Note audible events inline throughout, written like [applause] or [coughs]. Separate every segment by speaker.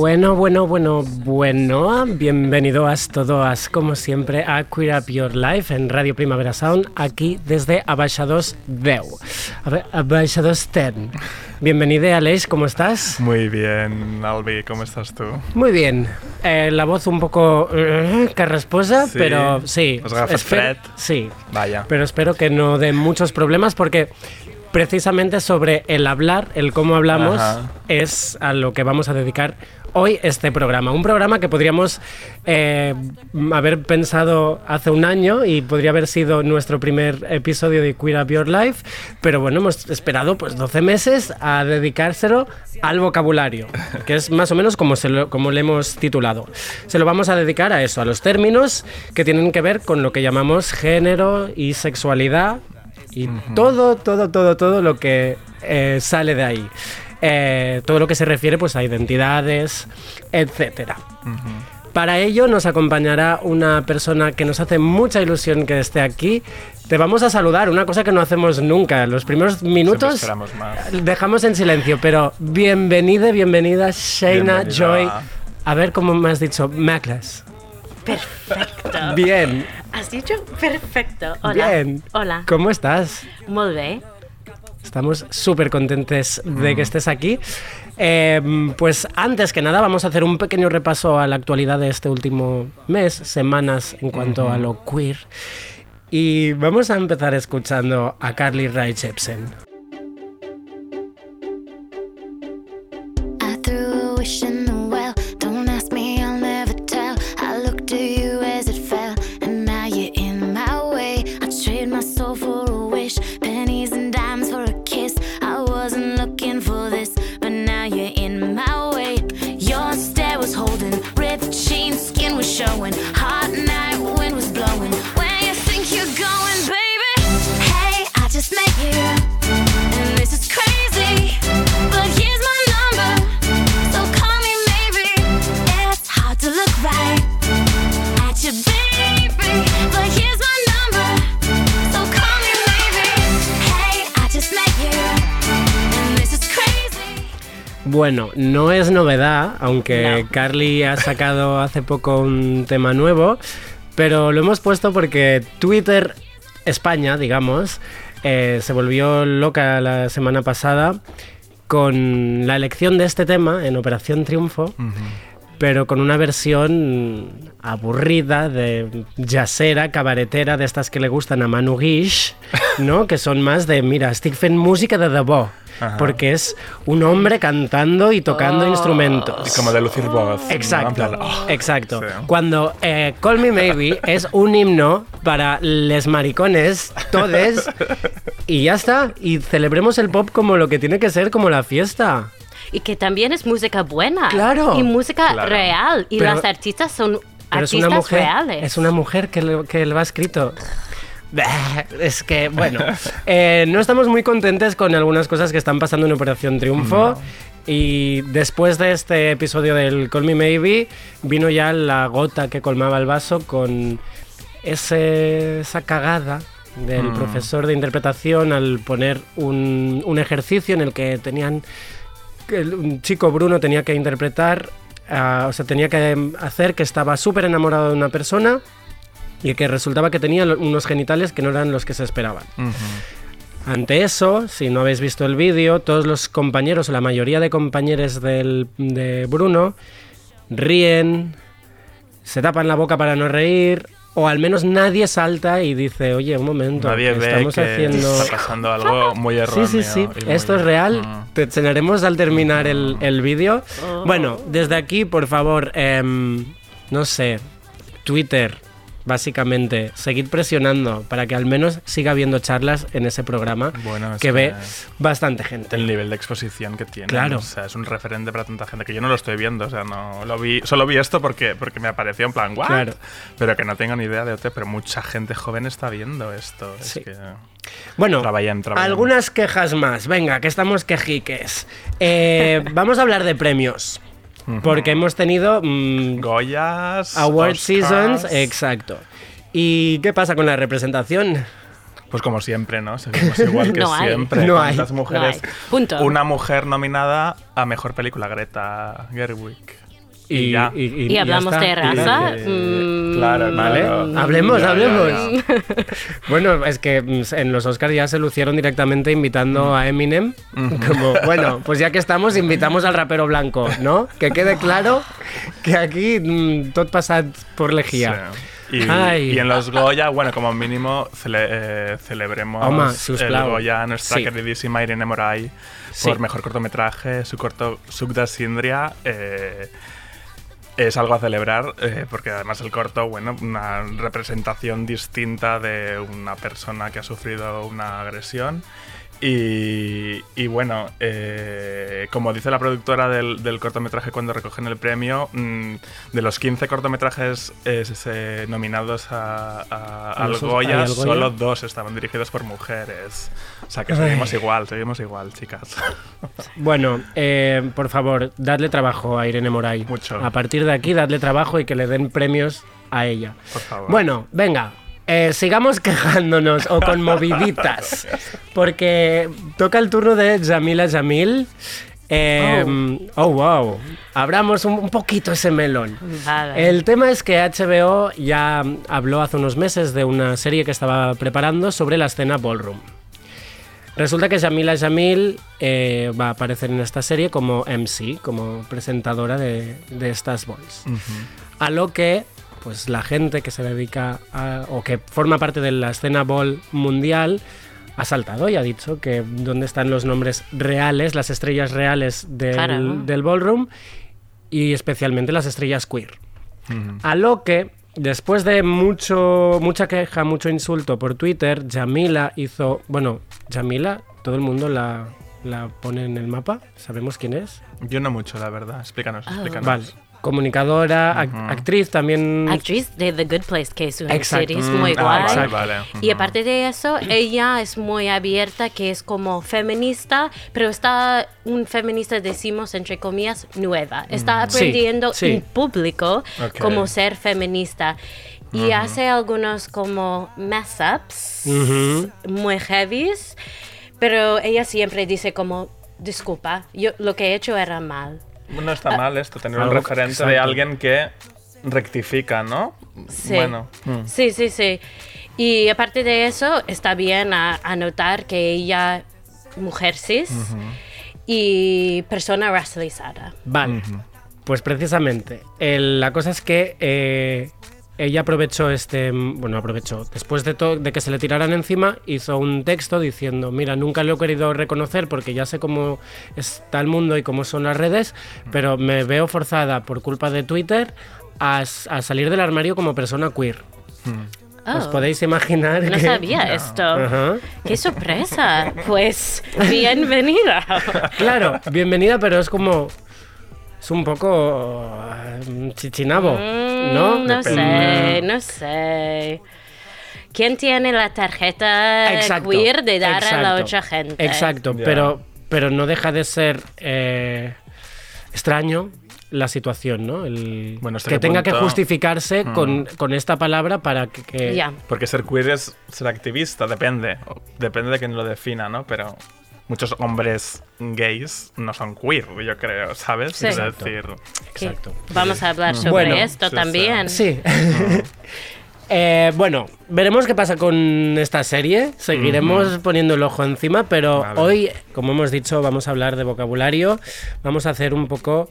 Speaker 1: Bueno, bueno, bueno, bueno. Bienvenidos todos, como siempre, a Queer Up Your Life en Radio Primavera Sound, aquí desde Abaixados 10. A ver, Abaixados 10. Bienvenido, Aleix, ¿cómo estás?
Speaker 2: Muy bien, Albi, ¿cómo estás tú?
Speaker 1: Muy bien. Eh, la voz un poco eh, carrasposa,
Speaker 2: Sí.
Speaker 1: pero sí.
Speaker 2: ¿Os fred?
Speaker 1: Sí.
Speaker 2: Vaya.
Speaker 1: Pero espero que no dé muchos problemas porque precisamente sobre el hablar, el cómo hablamos,
Speaker 2: Ajá.
Speaker 1: es a lo que vamos a dedicar hoy este programa. Un programa que podríamos eh, haber pensado hace un año y podría haber sido nuestro primer episodio de Queer Up Your Life, pero bueno, hemos esperado pues 12 meses a dedicárselo al vocabulario, que es más o menos como, se lo, como le hemos titulado. Se lo vamos a dedicar a eso, a los términos que tienen que ver con lo que llamamos género y sexualidad y todo, todo, todo, todo lo que eh, sale de ahí. Eh, todo lo que se refiere pues, a identidades, etcétera. Para ello nos acompañará una persona que nos hace mucha ilusión que esté aquí. Te vamos a saludar, una cosa que no hacemos nunca. Los primeros minutos
Speaker 2: esperamos más.
Speaker 1: dejamos en silencio, pero bienvenida, bienvenida, Shayna
Speaker 2: Bienvenida.
Speaker 1: Joy. A ver cómo me has dicho, Maclas.
Speaker 3: Perfecto.
Speaker 1: Bien,
Speaker 3: Has dicho perfecto. Hola.
Speaker 1: bien.
Speaker 3: Hola.
Speaker 1: ¿Cómo estás?
Speaker 3: Molt bé.
Speaker 1: Estamos súper contentes de que estés aquí. Eh, pues antes que nada vamos a hacer un pequeño repaso a la actualidad de este último mes, semanas en cuanto a lo queer. Y vamos a empezar escuchando a Carly Rae Jepsen. Bueno, no es novedad, aunque
Speaker 3: No.
Speaker 1: Carly ha sacado hace poco un tema nuevo, pero lo hemos puesto porque Twitter España, digamos, eh, se volvió loca la semana pasada con la elección de este tema en Operación Triunfo, pero con una versión aburrida de jazzera, cabaretera, de estas que le gustan a Manu Guix, ¿no? que son más de, mira, estic fent música de debò,
Speaker 2: Ajá.
Speaker 1: porque es un hombre cantando y tocando instrumentos.
Speaker 2: Y como de lucir voz. ¿no?
Speaker 1: Exacto,
Speaker 2: En plan, oh.
Speaker 1: exacto.
Speaker 2: Sí.
Speaker 1: Cuando eh, Call Me Maybe [laughs] es un himno para les maricones, todes, y ya está. Y celebremos el pop como lo que tiene que ser, como la fiesta.
Speaker 3: Y que también es música buena.
Speaker 1: Claro.
Speaker 3: Y música
Speaker 2: Claro.
Speaker 3: real. Y
Speaker 1: Pero-
Speaker 3: las artistas son
Speaker 1: Pero es
Speaker 3: artistas
Speaker 1: una mujer,
Speaker 3: reales.
Speaker 1: es una mujer que, lo, que lo ha escrito. [laughs] Es que, bueno, eh, no estamos muy contentes con algunas cosas que están pasando en Operación Triunfo. Y después de este episodio del Call Me Maybe, vino ya la gota que colmaba el vaso con ese- esa cagada del
Speaker 2: Mm.
Speaker 1: profesor de interpretación al poner un, un ejercicio en el que tenían que el- un chico Bruno tenía que interpretar, ah, o sea, tenía que hacer que estaba súper enamorado de una persona y que resultaba que tenía unos genitales que no eran los que se esperaban. Ante eso, si no habéis visto el vídeo, todos los compañeros o la mayoría de compañeros del- de Bruno ríen, se tapan la boca para no reír, o al menos nadie salta y dice, oye, un momento,
Speaker 2: Nadie
Speaker 1: que
Speaker 2: ve
Speaker 1: estamos
Speaker 2: que
Speaker 1: haciendo...
Speaker 2: está pasando algo muy erróneo.
Speaker 1: Sí, sí, sí. Esto es real.
Speaker 2: Mm.
Speaker 1: Te enseñaremos al terminar el, el vídeo. Bueno, desde aquí, por favor, em, no sé, Twitter, básicamente, seguid presionando para que al menos siga habiendo charlas en ese programa
Speaker 2: Bueno, es
Speaker 1: que ve bastante gente.
Speaker 2: El nivel de exposición que tiene.
Speaker 1: Claro.
Speaker 2: O sea, es un referente para tanta gente que yo no lo estoy viendo. O sea, no lo vi. Solo vi esto porque, porque me apareció en plan, ¿what?
Speaker 1: Claro.
Speaker 2: Pero que no tengo ni idea de OT, pero mucha gente joven está viendo esto. Es
Speaker 1: Sí.
Speaker 2: que.
Speaker 1: Bueno,
Speaker 2: Traballem, traballem.
Speaker 1: algunas quejas más. Venga, que estamos quejiques. Eh, [laughs] vamos a hablar de premios. Porque hemos tenido mm,
Speaker 2: Goyas.
Speaker 1: Award
Speaker 2: Oscars.
Speaker 1: Seasons, exacto. ¿Y qué pasa con la representación?
Speaker 2: Pues como siempre, ¿no? Seguimos [laughs] igual que
Speaker 3: No hay.
Speaker 2: siempre.
Speaker 1: No hay.
Speaker 2: ¿Cuántas mujeres?
Speaker 3: No hay. Punto.
Speaker 2: Una mujer nominada a mejor película, Greta Gerwig. Y, ya.
Speaker 3: Y
Speaker 1: ya
Speaker 3: hablamos de raza. Mm,
Speaker 2: claro,
Speaker 1: ¿Vale?
Speaker 2: claro.
Speaker 1: Hablemos,
Speaker 2: Ya, ya,
Speaker 1: hablemos.
Speaker 2: ya. [laughs]
Speaker 1: Bueno, es que mm, en los Oscars ya se lucieron directamente invitando a Eminem. Como, [laughs] bueno, pues ya que estamos, invitamos al rapero blanco, ¿no? Que quede claro que aquí mm, todo pasa por lejía.
Speaker 2: Sí. Y, en los Goya, bueno, como mínimo cele- eh, celebremos
Speaker 1: Home,
Speaker 2: el. Goya a nuestra
Speaker 1: Sí.
Speaker 2: queridísima Irene Moray
Speaker 1: Sí.
Speaker 2: por mejor cortometraje, su corto Suc de Sindria. eh, es algo a celebrar eh, porque además el corto, bueno, una representación distinta de una persona que ha sufrido una agresión. Y, y bueno, eh, como dice la productora del, del cortometraje cuando recogen el premio, mm, de los 15 cortometrajes eh, nominados a, a-
Speaker 1: ¿A
Speaker 2: al
Speaker 1: los-
Speaker 2: Goya,
Speaker 1: al Goya?
Speaker 2: solo dos estaban dirigidos por mujeres. O sea que seguimos igual, seguimos igual, chicas. [laughs]
Speaker 1: Bueno, eh, por favor, dadle trabajo a Irene Moray.
Speaker 2: Mucho.
Speaker 1: A partir de aquí, dadle trabajo y que le den premios a ella.
Speaker 2: Por favor.
Speaker 1: Bueno, venga. Eh, sigamos [laughs] quejándonos o conmoviditas. Porque toca el turno de Jamila Jamil. Eh, oh. wow. Abramos un, un poquito ese melón.
Speaker 3: Vale.
Speaker 1: El tema es que HBO ya habló hace unos meses de una serie que estaba preparando sobre la escena ballroom. Resulta que Jamila Jamil eh, va a aparecer en esta serie como MC, como presentadora de, de estas balls. A lo que pues la gente que se dedica a, o que forma parte de la escena ball mundial ha saltado y ha dicho que dónde están los nombres reales, las estrellas reales del,
Speaker 3: Claro.
Speaker 1: del ballroom y especialmente las estrellas queer. A lo que, después de mucho, mucha queja, mucho insulto por Twitter, Jamila hizo. Bueno, Jamila, todo el mundo la, la pone en el mapa. ¿Sabemos quién es?
Speaker 2: Yo no mucho, la verdad. Explícanos, explícanos.
Speaker 1: Vale. Comunicadora, ac- actriz también.
Speaker 3: Actriz de The Good Place, que es una
Speaker 1: Exacto.
Speaker 3: serie
Speaker 2: Mm,
Speaker 3: muy
Speaker 2: ah,
Speaker 3: guay. Y aparte de eso, ella es muy abierta, que es como feminista, pero está un feminista, decimos entre comillas, nueva. Está
Speaker 1: Sí,
Speaker 3: aprendiendo
Speaker 1: sí.
Speaker 3: en público
Speaker 2: Ok.
Speaker 3: cómo ser feminista. Y hace algunos como mess-ups muy heavies, pero ella siempre dice como, disculpa, yo lo que he hecho era mal.
Speaker 2: No está mal esto, tener un referente de alguien que rectifica, ¿no?
Speaker 3: Sí.
Speaker 2: Bueno. mm.
Speaker 3: Sí, sí, sí. Y aparte de eso, está bien a, a notar que ella, mujer cis y persona racializada.
Speaker 1: Vale. Pues precisamente. el- la cosa es que eh, ella aprovechó este. Bueno, aprovechó. Después de, de que se le tiraran encima, hizo un texto diciendo: Mira, nunca lo he querido reconocer porque ya sé cómo está el mundo y cómo son las redes, pero me veo forzada por culpa de Twitter a, salir del armario como persona queer. Os
Speaker 3: Oh,
Speaker 1: podéis imaginar
Speaker 3: no
Speaker 1: que.
Speaker 3: sabía [laughs] esto. ¡Qué sorpresa! Pues, bienvenida. [laughs]
Speaker 1: Claro, bienvenida, pero es como. Es un poco. eh, chichinabo,
Speaker 3: Mm,
Speaker 1: ¿no?
Speaker 3: No
Speaker 1: Depende.
Speaker 3: sé, no sé. ¿Quién tiene la tarjeta
Speaker 1: Exacto,
Speaker 3: queer de dar a la otra gente?
Speaker 1: Exacto, pero, pero no deja de ser eh, extraño la situación, ¿no? El,
Speaker 2: Bueno,
Speaker 1: que tenga que justificarse con, con esta palabra para que...
Speaker 2: Porque ser queer es ser activista, depende. Depende de quién lo defina, ¿no? Pero muchos hombres gays no son queer, yo creo, ¿sabes?
Speaker 3: Sí.
Speaker 2: Es
Speaker 3: Exacto.
Speaker 2: decir,
Speaker 1: Exacto.
Speaker 3: Vamos a hablar sobre
Speaker 1: Bueno,
Speaker 3: esto
Speaker 2: sí,
Speaker 3: también.
Speaker 1: Sí. [laughs] Eh, bueno, veremos qué pasa con esta serie. Seguiremos poniendo el ojo encima, pero
Speaker 2: Vale.
Speaker 1: hoy, como hemos dicho, vamos a hablar de vocabulario. Vamos a hacer un poco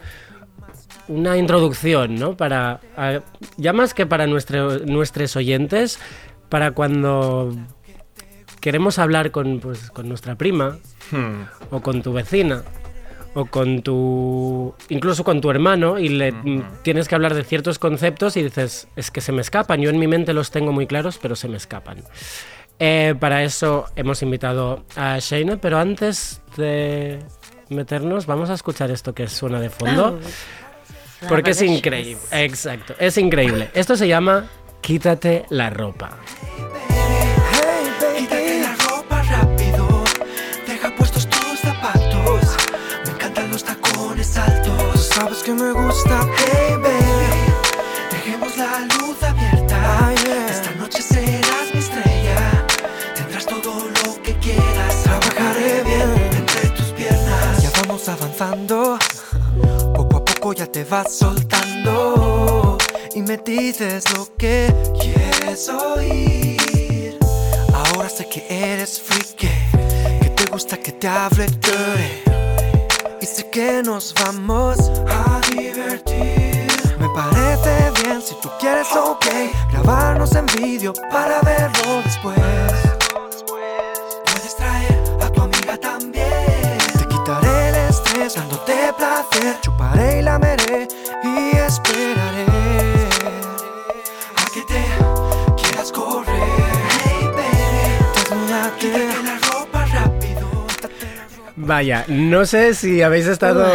Speaker 1: una introducción, ¿no? Para, a- ya más que para nuestro- nuestros oyentes, para cuando queremos hablar con, pues, con nuestra prima
Speaker 2: hmm,
Speaker 1: o con tu vecina o con tu incluso con tu hermano y le mm, tienes que hablar de ciertos conceptos y dices es que se me escapan yo en mi mente los tengo muy claros pero se me escapan. Eh, para eso hemos invitado a Shayna pero antes de meternos vamos a escuchar esto que suena de fondo porque es increíble. exacto es increíble. Esto se llama quítate la ropa
Speaker 4: Sabes que me gusta, baby. Dejemos la luz abierta. Esta noche serás mi estrella. Tendrás todo lo que quieras. Trabajaré bien entre tus piernas. Ya vamos avanzando. [laughs] Poco a poco ya te vas soltando. Y me dices lo que quieres oír. Ahora sé que eres freaky, que te gusta que te hable dirty. Y sé que nos vamos a divertir. Me parece bien si tú quieres, ok. Grabarnos en vídeo para verlo después. Puedes traer a tu amiga también. Te quitaré el estrés dándote placer. Chuparé y lameré y esperaré
Speaker 1: Vaya, no sé si habéis estado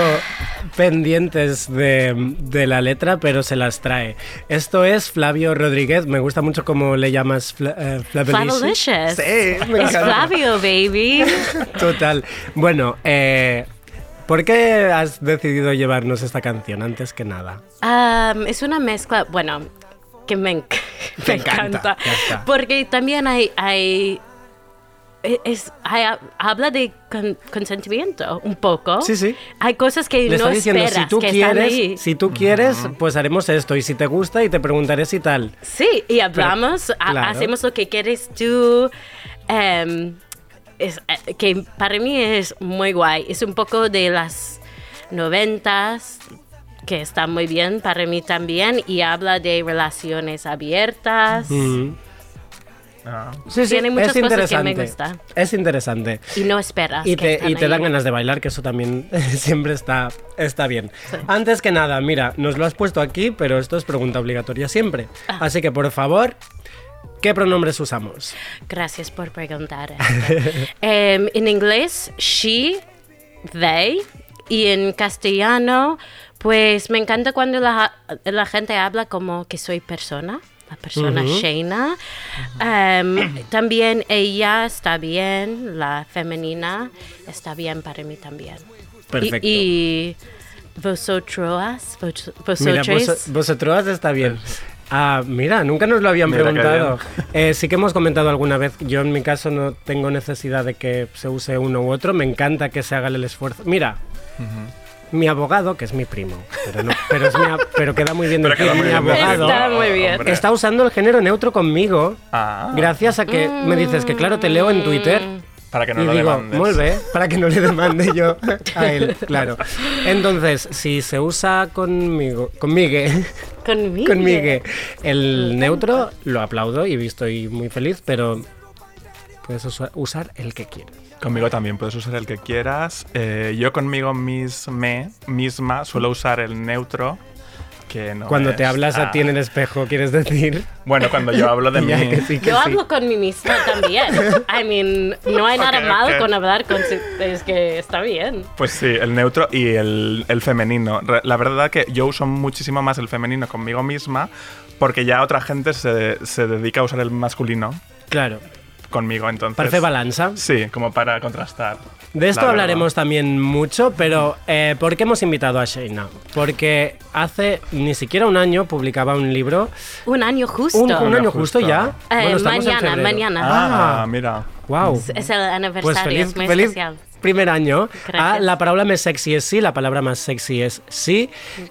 Speaker 1: pendientes de, de la letra, pero se las trae. Esto es Flavio Rodríguez. Me gusta mucho cómo le llamas Fla, eh, Flavelicious. Sí, me
Speaker 3: Es. Flavio, baby. [laughs]
Speaker 1: Total. Bueno, eh, ¿por qué has decidido llevarnos esta canción antes que nada?
Speaker 3: Um, es una mezcla, bueno, que me, enc- [laughs]
Speaker 1: Te
Speaker 3: me
Speaker 1: encanta.
Speaker 3: Porque también hay, hay, es, hay- habla de con- consentimiento un poco.
Speaker 1: Sí, sí.
Speaker 3: Hay cosas que
Speaker 1: Le
Speaker 3: no
Speaker 1: diciendo,
Speaker 3: esperas
Speaker 1: si tú
Speaker 3: que están ahí.
Speaker 1: quieres, si tú quieres, pues haremos esto. Y si te gusta, y te preguntaré si tal.
Speaker 3: Sí, y hablamos, ha-
Speaker 1: claro.
Speaker 3: hacemos lo que quieres tú. em, es, eh, que para mí es muy guay. Es un poco de las noventas, que está muy bien para mí también, y habla de relaciones abiertas.
Speaker 1: Mm.
Speaker 2: Ah.
Speaker 1: Sí, sí,
Speaker 3: Tiene muchas
Speaker 1: es
Speaker 3: cosas que me
Speaker 1: interesante.
Speaker 3: gustan.
Speaker 1: Es interesante.
Speaker 3: Y no esperas.
Speaker 1: Y te,
Speaker 3: están
Speaker 1: y te
Speaker 3: ahí.
Speaker 1: dan ganas de bailar, que eso también [laughs] siempre está, está bien. Antes que nada, mira, nos lo has puesto aquí, pero esto es pregunta obligatoria siempre.
Speaker 3: Ah.
Speaker 1: Así que, por favor, ¿qué pronombres usamos?
Speaker 3: Gracias por preguntar. [laughs] Em, en inglés, she, they. Y en castellano, pues me encanta cuando la, la gente habla como que soy persona. La persona
Speaker 1: Ujú.
Speaker 3: Shayna. Em, también ella está bien, la femenina está bien para mí también. Y-
Speaker 1: Perfecto.
Speaker 3: Y, vosotros, vos-
Speaker 1: Mira,
Speaker 3: vosotros.
Speaker 1: vos, vosotros está bien. Ah, mira, nunca nos lo habían
Speaker 2: Mira
Speaker 1: preguntado. Eh, sí que hemos comentado alguna vez, yo en mi caso no tengo necesidad de que se use uno u otro, me encanta que se haga el esfuerzo. Mira, mi abogado, que es mi primo, pero, no, pero, es mi pero queda muy bien
Speaker 2: Pero
Speaker 1: decir mi abogado,
Speaker 3: Está muy bien.
Speaker 1: está usando el género neutro conmigo,
Speaker 2: Ah,
Speaker 1: gracias a que me dices que claro, te leo en Twitter.
Speaker 2: para que no
Speaker 1: y
Speaker 2: lo
Speaker 1: digo,
Speaker 2: demandes.
Speaker 1: muy bien, para que no le demande yo a él, [laughs] claro. Entonces, si se usa conmigo, conmigo,
Speaker 3: Conmigo.
Speaker 1: conmigo el neutro, lo aplaudo y estoy muy feliz, pero puedes usa- usar el que quieras.
Speaker 2: Conmigo también puedes usar el que quieras. Eh, yo conmigo misme, misma suelo usar el neutro. Que no
Speaker 1: Cuando te
Speaker 2: es-
Speaker 1: hablas a
Speaker 2: ah,
Speaker 1: ti en el espejo, ¿quieres decir?
Speaker 2: Bueno, cuando yo hablo de [laughs] mí.
Speaker 1: Que sí, que
Speaker 3: Yo
Speaker 1: sí.
Speaker 3: hablo con mí misma también. I mean, no hay nada
Speaker 2: Ok,
Speaker 3: mal
Speaker 2: ok.
Speaker 3: con hablar con... Es que está bien.
Speaker 2: Pues sí, el neutro y el, el femenino. La verdad que yo uso muchísimo más el femenino conmigo misma porque ya otra gente se, se dedica a usar el masculino
Speaker 1: Claro,
Speaker 2: conmigo, entonces...
Speaker 1: parece balanza.
Speaker 2: Sí, como para contrastar.
Speaker 1: De esto
Speaker 2: la
Speaker 1: hablaremos
Speaker 2: verdad.
Speaker 1: también mucho, pero eh, ¿por qué hemos invitado a Shayna? Porque hace ni siquiera un año publicaba un libro.
Speaker 3: Un año justo.
Speaker 1: ¿Un, un año
Speaker 2: justo.
Speaker 1: justo ya?
Speaker 3: Eh,
Speaker 1: en
Speaker 3: mañana, mañana.
Speaker 2: Ah,
Speaker 1: Ah,
Speaker 2: mira.
Speaker 1: wow.
Speaker 3: Es- Es el aniversario,
Speaker 1: Pues feliz,
Speaker 3: es muy
Speaker 1: feliz
Speaker 3: especial.
Speaker 1: Primer año.
Speaker 3: Gracias.
Speaker 1: Ah, la palabra más sexy es sí, la palabra más sexy es sí,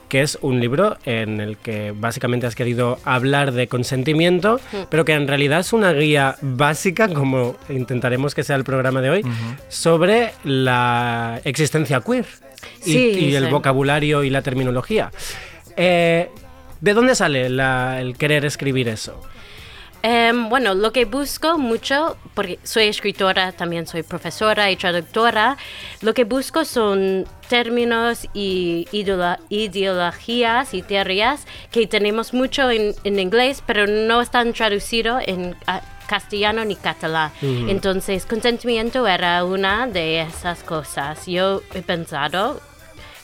Speaker 1: que es un libro en el que básicamente has querido hablar de consentimiento, pero que en realidad es una guía básica, como intentaremos que sea el programa de hoy, sobre la existencia queer y,
Speaker 3: Sí,
Speaker 1: y el
Speaker 3: sí.
Speaker 1: vocabulario y la terminología. Eh, ¿De dónde sale la- el querer escribir eso?
Speaker 3: Em, bueno, lo que busco mucho, porque soy escritora, también soy profesora y traductora, lo que busco son términos y ideolo- ideologías y teorías que tenemos mucho en, en inglés, pero no están traducidos en castellano ni catalán. Entonces, consentimiento era una de esas cosas. Yo he pensado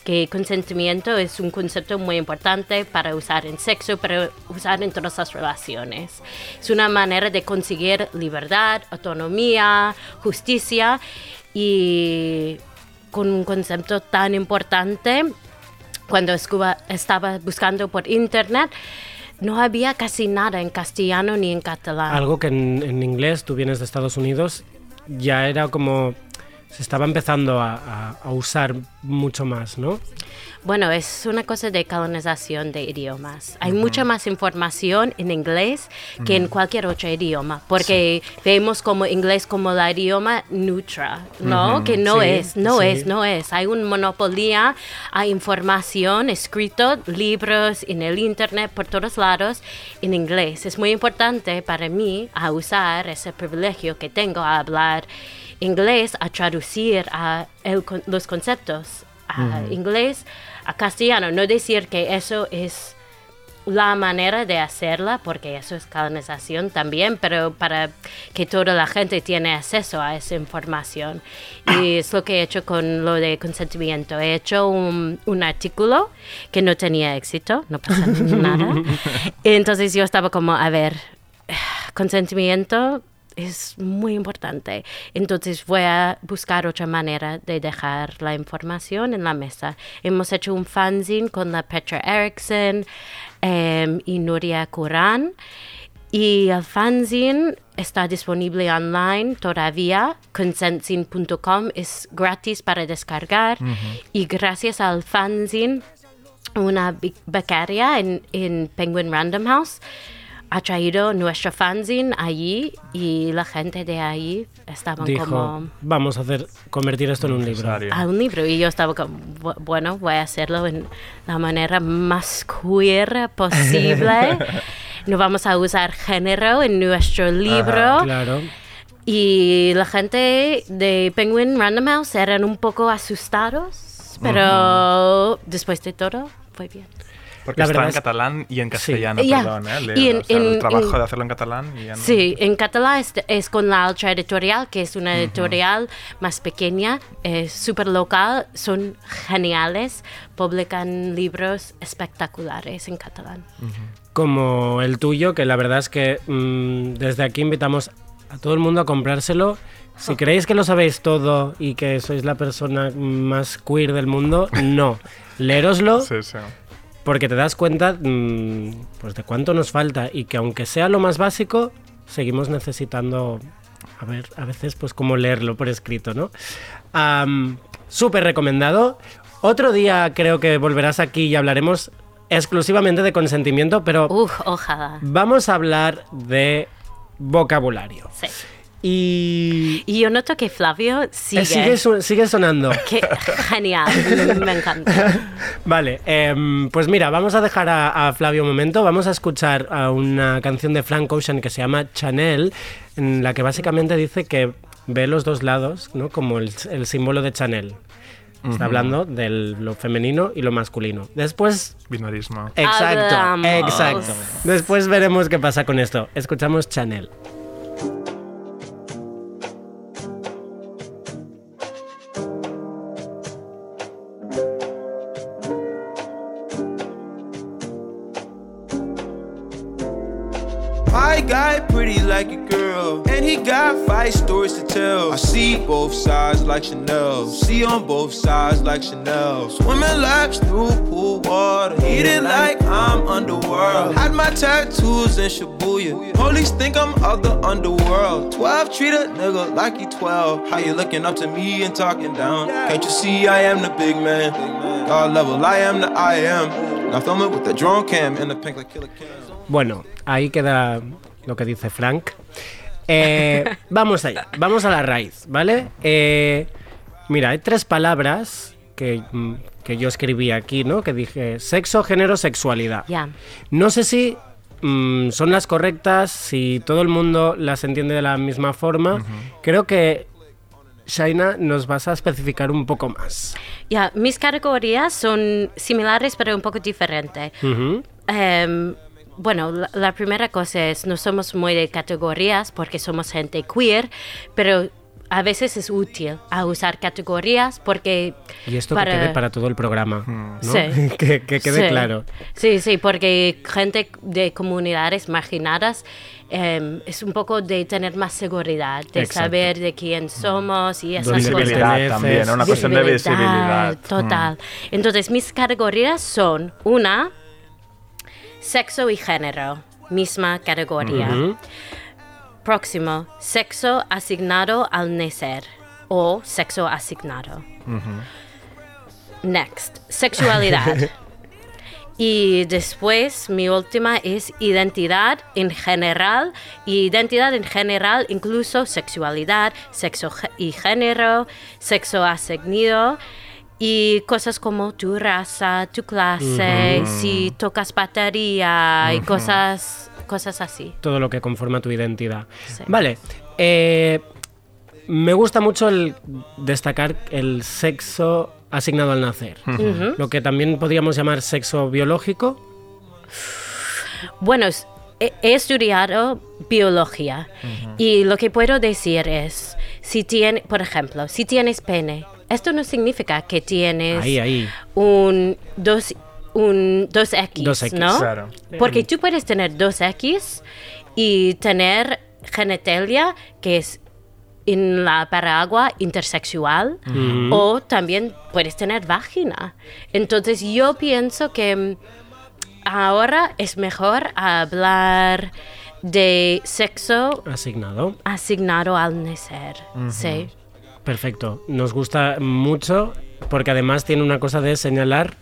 Speaker 3: que consentimiento es un concepto muy importante para usar en sexo, pero usar en todas las relaciones. Es una manera de conseguir libertad, autonomía, justicia y con un concepto tan importante, cuando estaba buscando por internet, no había casi nada en castellano ni en catalán.
Speaker 1: Algo que en, en inglés, tú vienes de Estados Unidos, ya era como... Se estaba empezando a, a- a usar mucho más, ¿no?
Speaker 3: Bueno, es una cosa de colonización de idiomas. Hay mucha más información en inglés que en cualquier otro idioma, porque vemos como inglés como la idioma neutra, ¿no? Que no
Speaker 1: Sí,
Speaker 3: es, no
Speaker 1: sí.
Speaker 3: es, no es. Hay una monopolio a información escrito, libros en el internet por todos lados en inglés. Es muy importante para mí a usar ese privilegio que tengo a hablar inglés, a traducir a el los conceptos a inglés, a castellano. No decir que eso es la manera de hacerla, porque eso es colonización también, pero para que toda la gente tiene acceso a esa información. Y [coughs] es lo que he hecho con lo de consentimiento. He hecho un, un artículo que no tenía éxito, no pasa [laughs] nada. Entonces yo estaba como, a ver, [sighs] consentimiento es muy importante. Entonces voy a buscar otra manera de dejar la información en la mesa. Hemos hecho un fanzine con la Petra Erickson em, y Nuria Kuran. Y el fanzine está disponible online todavía. Consentzine.com es gratis para descargar. Y gracias al fanzine, una be- becaria en, en Penguin Random House ha traído nuestro fanzine allí y la gente de ahí estaban
Speaker 1: Dijo,
Speaker 3: como
Speaker 1: vamos a hacer convertir esto en un libro.
Speaker 3: A un libro. Y yo estaba como "Bu- bueno voy a hacerlo en la manera más queer posible [laughs] no vamos a usar género en nuestro libro.
Speaker 1: Claro.
Speaker 3: y la gente de Penguin Random House eran un poco asustados pero después de todo fue bien
Speaker 2: Porque
Speaker 1: La
Speaker 2: está en
Speaker 1: es-
Speaker 2: catalán y en castellano, perdón. ¿eh? Le-
Speaker 3: Y en-
Speaker 2: o sea, el
Speaker 3: en-
Speaker 2: trabajo
Speaker 3: en-
Speaker 2: de hacerlo en catalán y en...
Speaker 3: Sí, en catalán es, es con la Altra Editorial, que es una editorial más pequeña, es súper local, son geniales, publican libros espectaculares en catalán.
Speaker 1: Como el tuyo, que la verdad es que mm, desde aquí invitamos a todo el mundo a comprárselo. Si creéis que lo sabéis todo y que sois la persona más queer del mundo, no. [laughs] Leeroslo
Speaker 2: Sí, sí.
Speaker 1: Porque te das cuenta mm, pues de cuánto nos falta y que aunque sea lo más básico, seguimos necesitando a ver, a veces pues como leerlo por escrito, ¿no? Am, Súper recomendado. Otro día creo que volverás aquí y hablaremos exclusivamente de consentimiento, pero
Speaker 3: Uf, ojalá.
Speaker 1: vamos a hablar de vocabulario.
Speaker 3: Sí.
Speaker 1: Y
Speaker 3: Y yo noto que Flavio sigue.
Speaker 1: eh, sigue, su- sigue sonando.
Speaker 3: Qué [laughs] genial, me, encanta. [laughs]
Speaker 1: Vale, em, pues mira, vamos a dejar a, a Flavio un momento. Vamos a escuchar a una canción de Frank Ocean que se llama Chanel, en la que básicamente dice que ve los dos lados, ¿no? Como el, el símbolo de Chanel. Está hablando de lo femenino y lo masculino. Después,
Speaker 2: Binarismo.
Speaker 1: exacto,
Speaker 3: Hablamos.
Speaker 1: exacto. Después veremos qué pasa con esto. Escuchamos Chanel.
Speaker 5: He got five stories to tell. I see both sides like Chanel, see on both sides like Chanel. Swimming laps through pool water, eating like I'm underworld. Had my tattoos in Shibuya, police think I'm of the underworld. 12 treat a nigga like he 12. How you looking up to me and talking down? Can't you see I am the big man? God level, I am the I am. Now film it with the drone cam and the pink like killer cam.
Speaker 1: Bueno, ahí queda lo que dice Frank. Eh, vamos allá, vamos a la raíz, ¿vale? Eh, mira, hay tres palabras que, mm, que yo escribí aquí, ¿no? Que dije sexo, género, sexualidad.
Speaker 3: Ya.
Speaker 1: No sé si mm, son las correctas, si todo el mundo las entiende de la misma forma, creo que Shaina nos vas a especificar un poco más.
Speaker 3: Ya, mis categorías son similares pero un poco diferentes. Bueno, la, la primera cosa es, no somos muy de categorías porque somos gente queer, pero a veces es útil a usar categorías porque...
Speaker 1: Y esto que quede para todo el programa, ¿no?
Speaker 3: Sí. [laughs]
Speaker 1: que, que quede
Speaker 3: Sí.
Speaker 1: claro.
Speaker 3: Sí, sí, porque gente de comunidades marginadas em, es un poco de tener más seguridad, de
Speaker 1: Exacto.
Speaker 3: saber de quién somos y esas cosas.
Speaker 2: Visibilidad
Speaker 1: perteneces.
Speaker 2: también, una cuestión de visibilidad.
Speaker 3: Total. Entonces, mis categorías son una, sexo y género, misma categoría. Próximo, sexo asignado al nacer o sexo asignado. Next, sexualidad. [laughs] y después, mi última es identidad en general. Y identidad en general, incluso sexualidad, sexo y género, sexo asignado. Y cosas como tu raza, tu clase, si tocas batería y cosas, cosas así.
Speaker 1: todo lo que conforma tu identidad.
Speaker 3: Sí.
Speaker 1: Vale. eh, me gusta mucho el destacar el sexo asignado al nacer. Lo que también podríamos llamar sexo biológico.
Speaker 3: Bueno, he estudiado biología y lo que puedo decir es, si tiene, por ejemplo, si tienes pene, esto no significa que tienes
Speaker 1: Ahí, ahí.
Speaker 3: un 2 un 2X,
Speaker 1: 2X,
Speaker 3: ¿no?
Speaker 2: claro.
Speaker 3: Porque tú puedes tener 2X y tener genitalia que es en la paraguas intersexual o también puedes tener vagina. Entonces yo pienso que mm, ahora es mejor hablar de sexo
Speaker 1: Asignado.
Speaker 3: asignado al nacer. Sí.
Speaker 1: Perfecto. Nos gusta mucho porque además tiene una cosa de señalar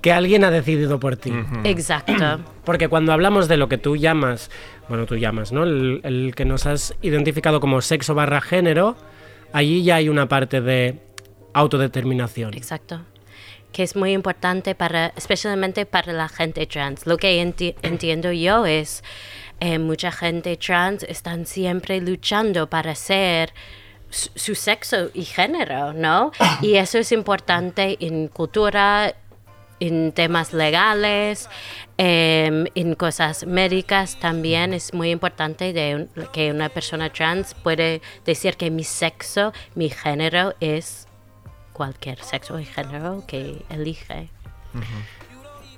Speaker 1: que alguien ha decidido por ti.
Speaker 3: Exacto. [clears throat]
Speaker 1: Porque cuando hablamos de lo que tú llamas, bueno, tú llamas, ¿no? El, el que nos has identificado como sexo barra género, allí ya hay una parte de autodeterminación.
Speaker 3: Exacto. Que es muy importante para, especialmente para la gente trans. Lo que enti- entiendo yo es, eh, mucha gente trans están siempre luchando para ser su, sexo y género, ¿no? Y eso es importante en cultura, en temas legales, em, en cosas médicas también es muy importante de un- que una persona trans puede decir que mi sexo, mi género es cualquier sexo y género que elige.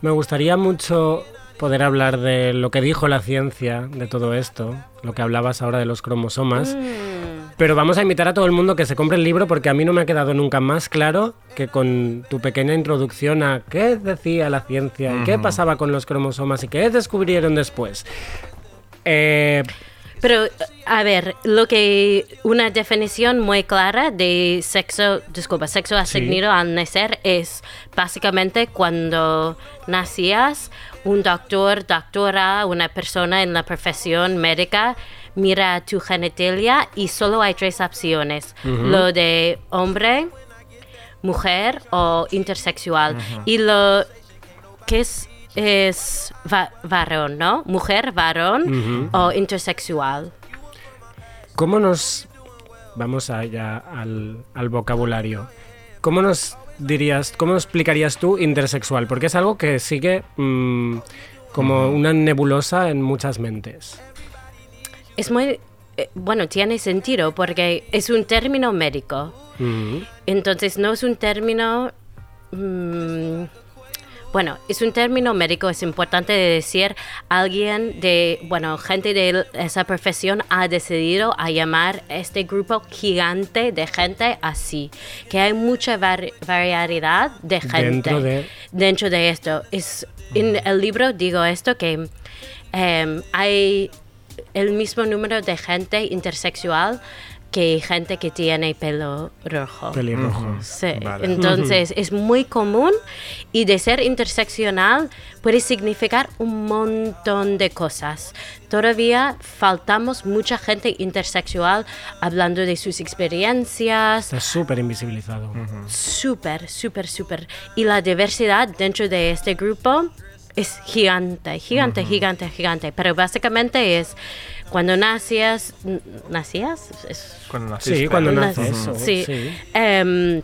Speaker 1: Me gustaría mucho poder hablar de lo que dijo la ciencia de todo esto, lo que hablabas ahora de los cromosomas. Pero vamos a invitar a todo el mundo que se compre el libro porque a mí no me ha quedado nunca más claro que con tu pequeña introducción a qué decía la ciencia, y qué pasaba con los cromosomas y qué descubrieron después. Eh,
Speaker 3: Pero, a ver, lo que una definición muy clara de sexo, disculpa, sexo asignado al nacer es básicamente cuando nacías, un doctor, doctora, una persona en la profesión médica mira tu genitalia y solo hay tres opciones, lo de hombre, mujer o intersexual. Y lo que es es va- varón, ¿no? Mujer, varón o intersexual.
Speaker 1: ¿Cómo nos... Vamos allá al, al vocabulario. ¿Cómo nos dirías, cómo explicarías tú intersexual? Porque es algo que sigue mm, como una nebulosa en muchas mentes.
Speaker 3: Es muy eh, bueno, tiene sentido porque es un término médico.
Speaker 1: Mm.
Speaker 3: Entonces no es un término mm, bueno, es un término médico, es importante decir, alguien de, bueno, gente de esa profesión ha decidido a llamar este grupo gigante de gente así, que hay mucha vari- variedad de gente
Speaker 1: Dentro de-
Speaker 3: dentro de esto. Es, en el libro digo esto, que em, hay el mismo número de gente intersexual que gente que tiene pelo rojo.
Speaker 1: Pelirrojo.
Speaker 3: Sí,
Speaker 2: Vale.
Speaker 3: entonces es muy común y de ser interseccional puede significar un montón de cosas. Todavía faltamos mucha gente intersexual hablando de sus experiencias,
Speaker 1: Está súper invisibilizado.
Speaker 3: súper, súper, súper. Y la diversidad dentro de este grupo es gigante, gigante, gigante, gigante. Pero básicamente es cuando nacías, ¿nacías? Es-
Speaker 2: Cuando naciste.
Speaker 1: Sí, cuando
Speaker 3: Una-
Speaker 1: nace eso.
Speaker 3: sí.
Speaker 1: sí.
Speaker 3: Em,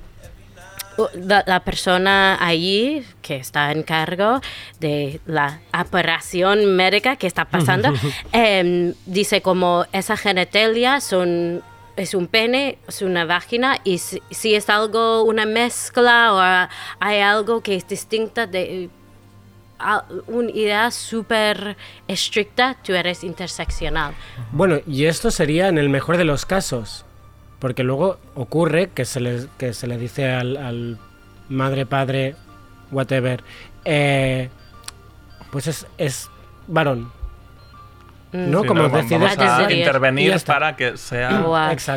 Speaker 3: la, la persona allí que está en cargo de la operación médica que está pasando [laughs] em, dice como esa genitalia son es un pene, es una vagina y si, si es algo, una mezcla o hay algo que es distinta de una idea súper estricta, tú eres interseccional.
Speaker 1: Bueno, y esto sería en el mejor de los casos. Porque luego ocurre que se le, que se dice al, al madre, padre, whatever, eh, pues es, es varón. ¿No?
Speaker 2: Sí,
Speaker 1: Como
Speaker 2: no,
Speaker 1: decides...
Speaker 2: vamos a.
Speaker 1: Y
Speaker 2: intervenir para que sea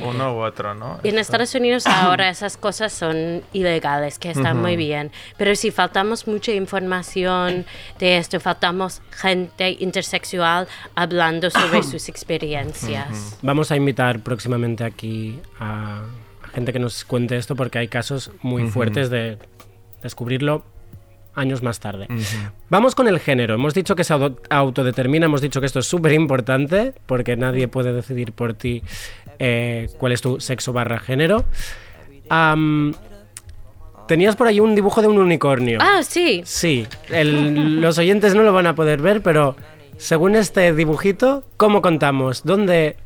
Speaker 2: uno u otro, ¿no?
Speaker 3: En Estados Unidos ahora esas cosas son ilegales, que están muy bien. Pero si faltamos mucha información de esto, faltamos gente intersexual hablando sobre [coughs] sus experiencias.
Speaker 1: Vamos a invitar próximamente aquí a, a gente que nos cuente esto porque hay casos muy fuertes de descubrirlo años más tarde. Vamos con el género. Hemos dicho que se auto- autodetermina, hemos dicho que esto es súper importante porque nadie puede decidir por ti eh, cuál es tu sexo barra género. Tenías por ahí un dibujo de un unicornio.
Speaker 3: Ah, sí.
Speaker 1: Sí, el- los oyentes no lo van a poder ver, pero según este dibujito, ¿cómo contamos? ¿Dónde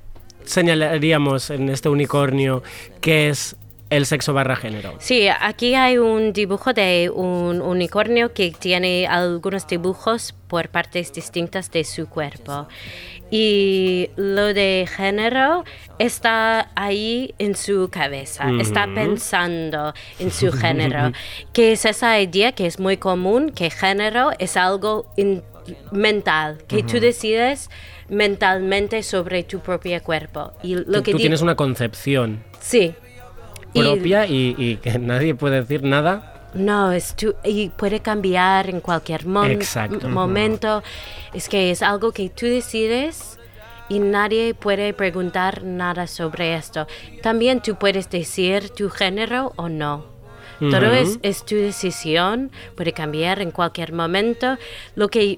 Speaker 1: señalaríamos en este unicornio que es el sexo barra género?
Speaker 3: Sí, aquí hay un dibujo de un unicornio que tiene algunos dibujos por partes distintas de su cuerpo. Y lo de género está ahí en su cabeza, está pensando en su género, [laughs] que es esa idea que es muy común, que género es algo mental, que tú decides mentalmente sobre tu propio cuerpo. Y lo
Speaker 1: Tú,
Speaker 3: que
Speaker 1: tú tienes una concepción
Speaker 3: Sí.
Speaker 1: Propia y, y que [laughs] nadie puede decir nada.
Speaker 3: No, es tu- y puede cambiar en cualquier mon-
Speaker 1: Exacto.
Speaker 3: momento. Es que es algo que tú decides y nadie puede preguntar nada sobre esto. También tú puedes decir tu género o no. Todo es, es tu decisión, puede cambiar en cualquier momento. Lo que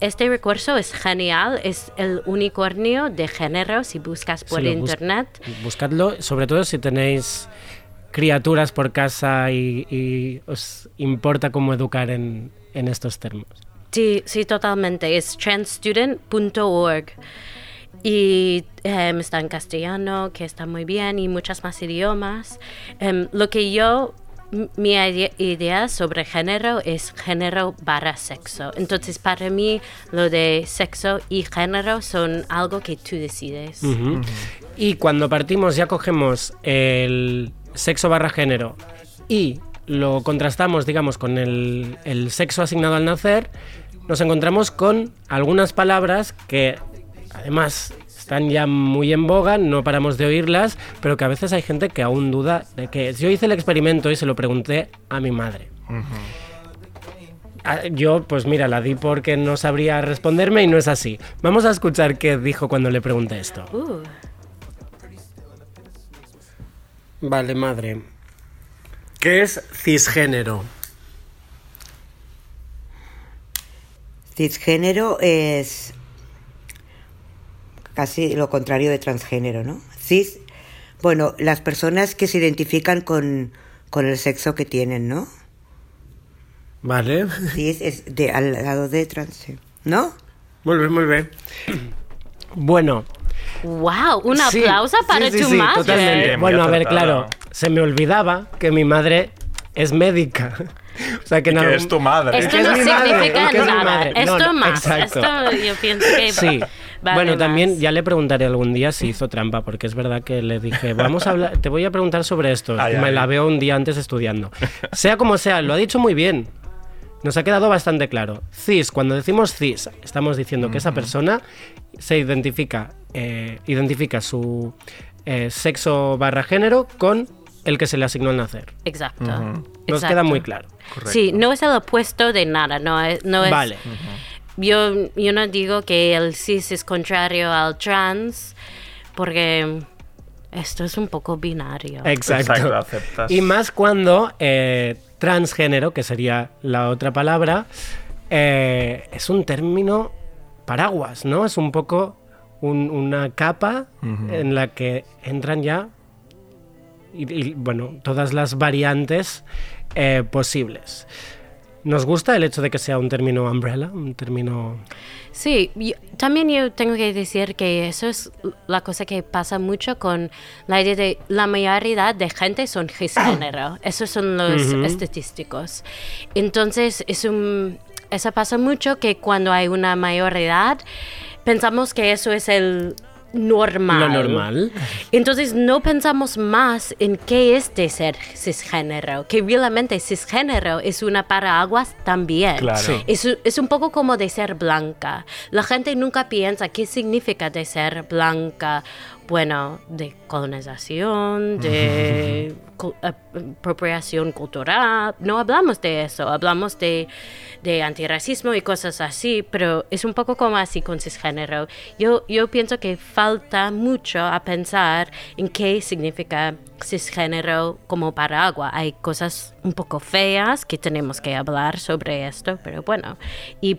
Speaker 3: este recurso es genial, es el unicornio de género si buscas por
Speaker 1: lo bus-
Speaker 3: internet.
Speaker 1: Buscadlo, sobre todo si tenéis criaturas por casa y, y os importa cómo educar en, en estos términos.
Speaker 3: Sí, sí, totalmente. Es transstudent.org. Y em, está en castellano, que está muy bien, y muchos más idiomas. Em, lo que yo, mi ide- idea sobre género es género barra sexo. Entonces, para mí, lo de sexo y género son algo que tú decides.
Speaker 1: Y cuando partimos ya cogemos el sexo barra género y lo contrastamos, digamos, con el, el sexo asignado al nacer, nos encontramos con algunas palabras que además están ya muy en boga, no paramos de oírlas, pero que a veces hay gente que aún duda de que yo hice el experimento y se lo pregunté a mi madre. Ah, Yo, pues mira, la di porque no sabría responderme y no es así. Vamos a escuchar qué dijo cuando le pregunté esto.
Speaker 3: Uh,
Speaker 1: Vale, madre. ¿Qué es cisgénero?
Speaker 6: Cisgénero es casi lo contrario de transgénero, ¿no? Cis, bueno, las personas que se identifican con, con el sexo que tienen, ¿no?
Speaker 1: Vale.
Speaker 6: Cis es de, al lado de trans, ¿no?
Speaker 1: Muy bien, muy bien. Bueno.
Speaker 3: wow, un
Speaker 1: sí,
Speaker 3: aplauso para
Speaker 1: sí, sí,
Speaker 3: tu
Speaker 1: sí,
Speaker 3: madre.
Speaker 1: totalmente. Bueno, a ver, claro, se me olvidaba que mi madre es médica. O sea, que, algún-
Speaker 2: es tu madre.
Speaker 3: Esto
Speaker 1: es
Speaker 3: no
Speaker 1: madre,
Speaker 3: significa
Speaker 1: es
Speaker 3: nada.
Speaker 1: madre. No,
Speaker 3: Esto
Speaker 1: no,
Speaker 3: más.
Speaker 1: exacto.
Speaker 3: Esto yo pienso que
Speaker 1: Sí.
Speaker 3: vale
Speaker 1: bueno, también ya le preguntaré algún día si hizo trampa, porque es verdad que le dije, vamos a hablar, te voy a preguntar sobre esto.
Speaker 2: Ay,
Speaker 1: Me
Speaker 2: ay.
Speaker 1: la veo un día antes estudiando. Sea como sea, lo ha dicho muy bien. Nos ha quedado bastante claro. Cis, cuando decimos cis, estamos diciendo que esa persona se identifica, eh, identifica su eh, sexo barra género con el que se le asignó al nacer.
Speaker 3: Exacto.
Speaker 1: Nos
Speaker 3: exacto.
Speaker 1: queda muy claro.
Speaker 3: Sí, no es el opuesto de nada, no es... No es
Speaker 1: Vale.
Speaker 3: yo, yo no digo que el cis es contrario al trans, porque esto es un poco binario.
Speaker 1: Exacto.
Speaker 2: Exacto, aceptas.
Speaker 1: Y más cuando eh, transgénero, que sería la otra palabra, eh, es un término paraguas, ¿no? Es un poco un- una capa en la que entran ya, y, y, bueno, todas las variantes eh, posibles. Nos gusta el hecho de que sea un término umbrella, un término...
Speaker 3: Sí, yo- también yo tengo que decir que eso es la cosa que pasa mucho con la idea de la mayoría de gente son cisgénero. [coughs] Esos son los
Speaker 1: Ujú.
Speaker 3: estadísticos. Entonces, es un, eso pasa mucho que cuando hay una mayoría, pensamos que eso es el normal.
Speaker 1: Lo normal.
Speaker 3: Entonces no pensamos más en qué es de ser cisgénero, que realmente cisgénero es una paraguas también.
Speaker 2: Claro. Sí.
Speaker 3: Es, es un poco como de ser blanca. La gente nunca piensa qué significa de ser blanca. Bueno, de colonización, de [laughs] apropiación cultural. No hablamos de eso, hablamos de, de antirracismo y cosas así, pero es un poco como así con cisgénero. Yo, yo pienso que falta mucho a pensar en qué significa cisgénero como paraguas. Hay cosas un poco feas que tenemos que hablar sobre esto, pero bueno. Y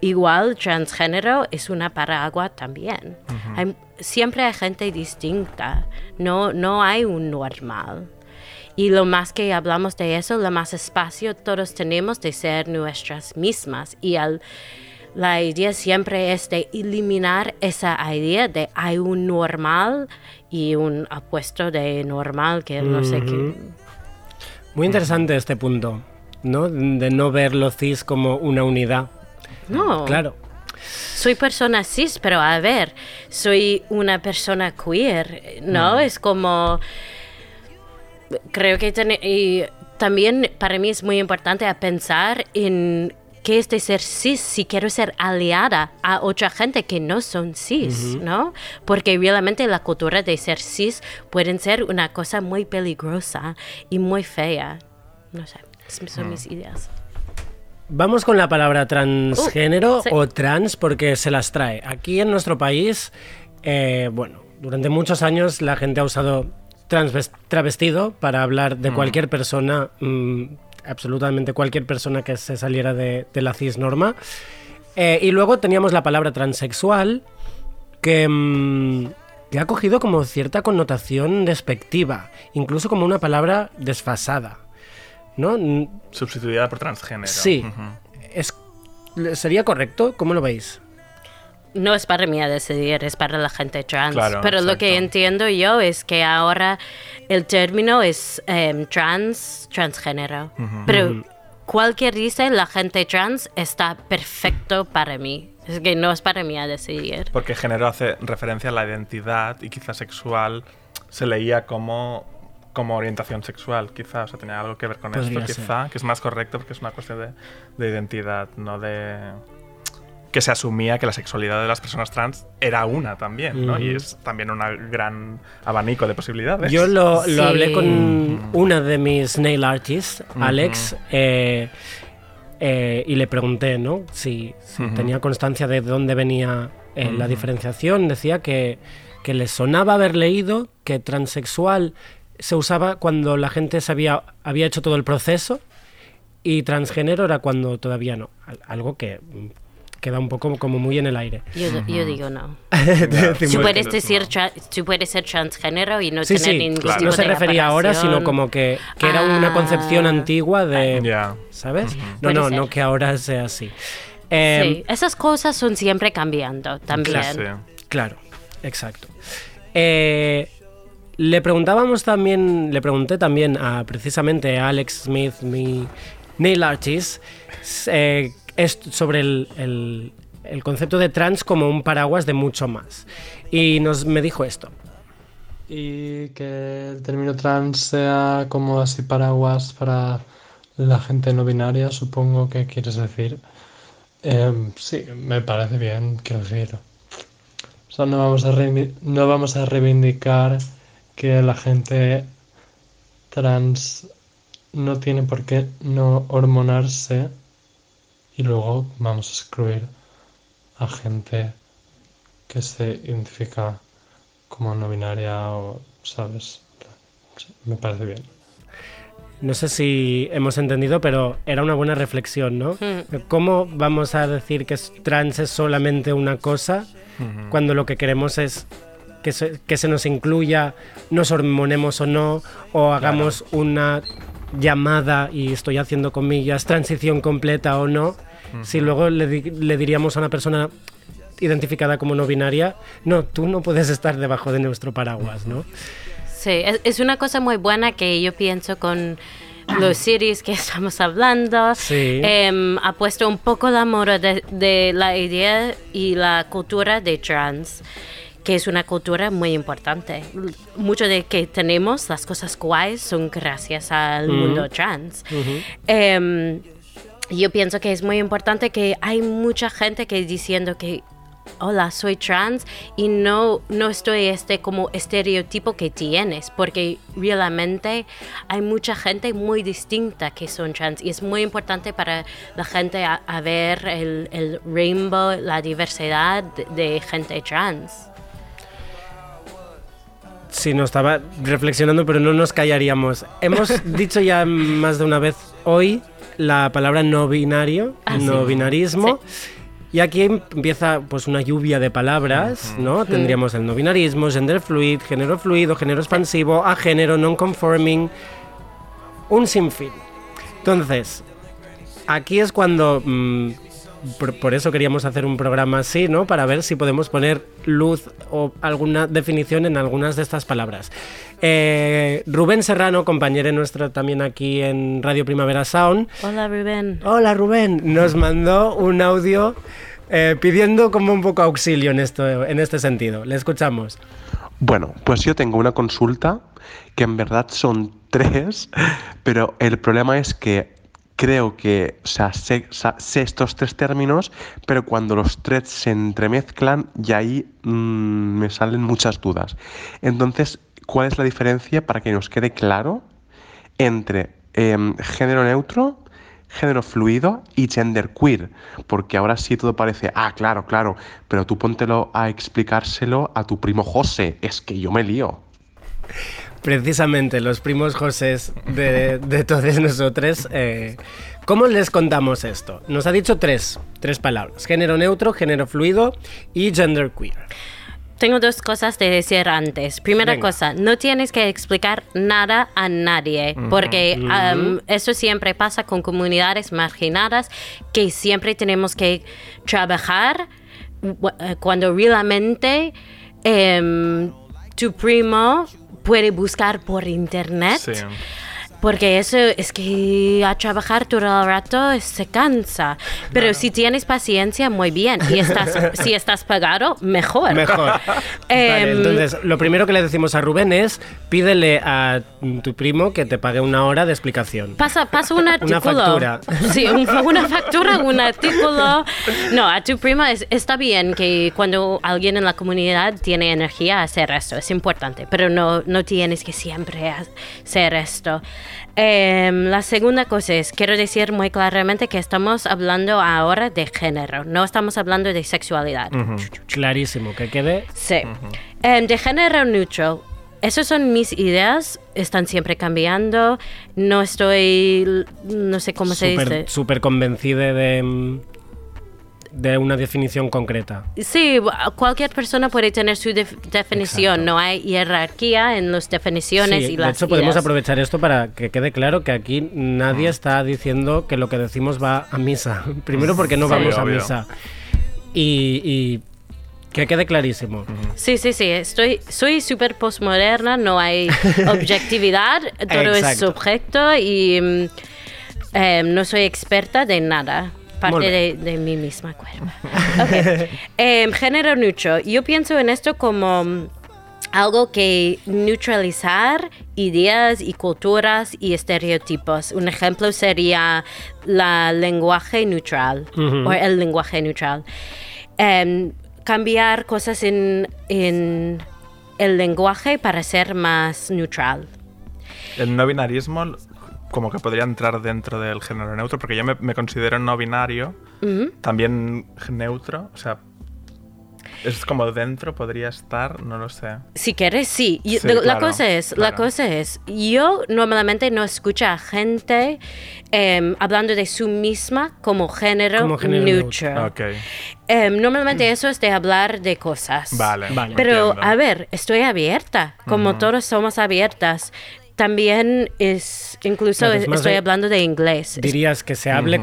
Speaker 3: igual transgénero es una paraguas también. Hay- siempre hay gente distinta, no, no hay un normal. Y lo más que hablamos de eso, lo más espacio todos tenemos de ser nuestras mismas. Y al, la idea siempre es de eliminar esa idea de hay un normal y un apuesto de normal que no sé qué.
Speaker 1: Muy interesante este punto, ¿no? De no ver lo cis como una unidad.
Speaker 3: No.
Speaker 1: Claro.
Speaker 3: soy persona cis, pero a ver, soy una persona queer, ¿no? Es como, creo que tene- y también para mí es muy importante pensar en qué es de ser cis si quiero ser aliada a otra gente que no son cis, ¿no? Porque realmente la cultura de ser cis pueden ser una cosa muy peligrosa y muy fea. No sé, son mis ideas.
Speaker 1: Vamos con la palabra transgénero
Speaker 3: Uh, sí.
Speaker 1: o trans porque se las trae. Aquí en nuestro país, eh, bueno, durante muchos años la gente ha usado travestido para hablar de cualquier persona, mm, absolutamente cualquier persona que se saliera de, de la cis norma. Eh, y luego teníamos la palabra transexual que, mm, que ha cogido como cierta connotación despectiva, incluso como una palabra desfasada. ¿No?
Speaker 2: Sustituida por transgénero.
Speaker 1: Sí. Es, ¿Sería correcto? ¿Cómo lo veis?
Speaker 3: No es para mí a decidir, es para la gente trans.
Speaker 2: Claro,
Speaker 3: Pero lo que entiendo yo es que ahora el término es em, trans, transgénero. Pero cualquier dice la gente trans está perfecto para mí. Es que no es para mí a decidir.
Speaker 2: Porque género hace referencia a la identidad y quizá sexual se leía como, como orientación sexual, quizá. O sea, tenía algo que ver con
Speaker 1: Podría
Speaker 2: esto,
Speaker 1: ser.
Speaker 2: quizá, que es más correcto porque es una cuestión de, de identidad, no de que se asumía que la sexualidad de las personas trans era una también, ¿no? Y es también un gran abanico de posibilidades.
Speaker 1: Yo lo, lo
Speaker 3: Sí.
Speaker 1: hablé con una de mis nail artists, Alex, eh, eh, y le pregunté, ¿no? Si, tenía constancia de dónde venía eh, la diferenciación. Decía que, que le sonaba haber leído que transexual se usaba cuando la gente se había, había hecho todo el proceso y transgénero era cuando todavía no. Al- Algo que mm, queda un poco como muy en el aire.
Speaker 3: Yo, yo digo no. Tú puedes decir, tú puedes ser transgénero y no
Speaker 1: Sí,
Speaker 3: tener
Speaker 1: sí,
Speaker 3: ningún
Speaker 2: claro.
Speaker 3: tipo
Speaker 1: no se
Speaker 3: de
Speaker 1: refería ahora, sino como que, que era una
Speaker 3: Ah.
Speaker 1: concepción antigua de...
Speaker 2: Ya.
Speaker 1: ¿Sabes? No, no,
Speaker 3: ser.
Speaker 1: no que ahora sea así. Eh,
Speaker 3: Sí, esas cosas son siempre cambiando también.
Speaker 2: Sí.
Speaker 1: Claro, exacto. Eh, le preguntábamos también, le pregunté también a precisamente a Alex Smith, mi nail artist, eh, es sobre el, el- concepto de trans como un paraguas de mucho más. Y nos me dijo esto.
Speaker 7: Y que el término trans sea como así paraguas para la gente no binaria, supongo que quieres decir. Em, sí, me parece bien, quiero decir. O sea, no vamos a no vamos a reivindicar que la gente trans no tiene por qué no hormonarse y luego vamos a excluir a gente que se identifica como no binaria o, ¿sabes? Me parece bien.
Speaker 1: No sé si hemos entendido, pero era una buena reflexión, ¿no?
Speaker 3: Mm.
Speaker 1: ¿Cómo vamos a decir que trans es solamente una cosa cuando lo que queremos es que se, que se nos incluya, nos hormonemos o no, o hagamos una llamada, y estoy haciendo comillas, transición completa o no? Si luego le, di- le diríamos a una persona identificada como no binaria, no, tú no puedes estar debajo de nuestro paraguas, ¿no?
Speaker 3: Sí, es, es una cosa muy buena que yo pienso con los series que [laughs] estamos hablando.
Speaker 1: Sí.
Speaker 3: Em, ha puesto un poco de amor de, de la idea y la cultura de trans, que es una cultura muy importante. Mucho de que tenemos, las cosas guays, son gracias al mundo trans. Yo pienso que es muy importante que hay mucha gente que diciendo que hola, soy trans y no, no estoy este como estereotipo que tienes, porque realmente hay mucha gente muy distinta que son trans y es muy importante para la gente a, ver el, el rainbow, la diversidad de gente trans.
Speaker 1: Sí, no estaba reflexionando, pero no nos callaríamos. Hemos [laughs] dicho ya más de una vez hoy la palabra no binario,
Speaker 3: Ah, sí.
Speaker 1: no binarismo. Y aquí empieza pues una lluvia de palabras, ¿no? Tendríamos el no binarismo, gender fluid, género fluido, género expansivo, a género, non-conforming, un sinfín. Entonces, aquí es cuando... mm, por, por eso queríamos hacer un programa así, ¿no? Para ver si podemos poner luz o alguna definición en algunas de estas palabras. Eh, Rubén Serrano, compañero nuestro también aquí en Radio Primavera Sound.
Speaker 3: Hola Rubén.
Speaker 1: Hola Rubén, nos mandó un audio eh, pidiendo como un poco auxilio en, esto, en este sentido. Le escuchamos.
Speaker 8: Bueno, pues yo tengo una consulta que en verdad son [laughs] tres, pero el problema es que creo que, o sea, sé, estos tres términos, pero cuando los tres se entremezclan y ahí mm, me salen muchas dudas. Entonces, ¿cuál es la diferencia para que nos quede claro entre em, género neutro, género fluido y genderqueer? Porque ahora sí todo parece, ah, claro, claro, pero tú póntelo a explicárselo a tu primo José, es que yo me lío.
Speaker 1: Precisamente los primos Josés de, de todos nosotros. eh, ¿Cómo les contamos esto? Nos ha dicho tres, tres palabras. Género neutro, género fluido y genderqueer.
Speaker 3: Tengo dos cosas de decir antes. Primera
Speaker 1: Venga.
Speaker 3: cosa, no tienes que explicar nada a nadie, porque eso siempre pasa con comunidades marginadas que siempre tenemos que trabajar eh, cuando realmente em, tu primo puede buscar por internet. Porque eso es que a trabajar todo el rato se cansa. Pero si tienes paciencia, muy bien. Y estás, [laughs] si estás pagado, mejor.
Speaker 1: Mejor. [laughs] Vale,
Speaker 3: Em,
Speaker 1: entonces, lo primero que le decimos a Rubén es pídele a tu primo que te pague una hora de explicación.
Speaker 3: Pasa, pasa un [laughs] artículo.
Speaker 1: factura.
Speaker 3: Sí, un- una factura, un artículo. No, a tu prima es- está bien que cuando alguien en la comunidad tiene energía hacer esto, es importante, pero no, no tienes que siempre hacer esto. Em, la segunda cosa es, quiero decir muy claramente que estamos hablando ahora de género, no estamos hablando de sexualidad.
Speaker 1: Clarísimo, que quede.
Speaker 3: Sí. Em, de género neutral. Esas son mis ideas, están siempre cambiando. No estoy, no sé cómo se dice.
Speaker 1: Súper convencida de, de una definición concreta.
Speaker 3: Sí, cualquier persona puede tener su def- definición, no hay jerarquía en las definiciones
Speaker 1: Sí,
Speaker 3: y
Speaker 1: de
Speaker 3: las
Speaker 1: hecho, podemos aprovechar esto para que quede claro que aquí nadie
Speaker 2: Mm.
Speaker 1: está diciendo que lo que decimos va a misa. [laughs] Primero porque no
Speaker 3: Sí.
Speaker 1: vamos a misa. Y, y que quede clarísimo.
Speaker 3: Sí, sí, sí, estoy, soy súper postmoderna, no hay [laughs] objetividad, todo es subjecto y mm, em, no soy experta de nada. Parte de, de mi misma cuerda. [laughs] Ok. Em, género neutro. Yo pienso en esto como mm, algo que neutralizar ideas y culturas y estereotipos. Un ejemplo sería la lenguaje neutral o el lenguaje neutral. Em, cambiar cosas en, en el lenguaje para ser más neutral.
Speaker 2: El no binarismo como que podría entrar dentro del género neutro, porque yo me, me considero no binario, también neutro, o sea, Es como dentro podría estar, no lo sé.
Speaker 3: Si quieres, sí. Yo-
Speaker 2: Sí,
Speaker 3: la
Speaker 2: claro,
Speaker 3: cosa es, la
Speaker 2: claro.
Speaker 3: cosa es, yo normalmente no escucho a gente em, hablando de su misma como género,
Speaker 1: Como género
Speaker 3: neutral.
Speaker 2: Ok.
Speaker 3: Em, normalmente eso es de hablar de cosas.
Speaker 2: Vale.
Speaker 1: Vale.
Speaker 3: Pero
Speaker 2: entiendo.
Speaker 3: a ver, estoy abierta, como todos somos abiertas. También es, incluso
Speaker 1: Claro, es más
Speaker 3: estoy
Speaker 1: de-
Speaker 3: hablando de inglés.
Speaker 1: Dirías que se hable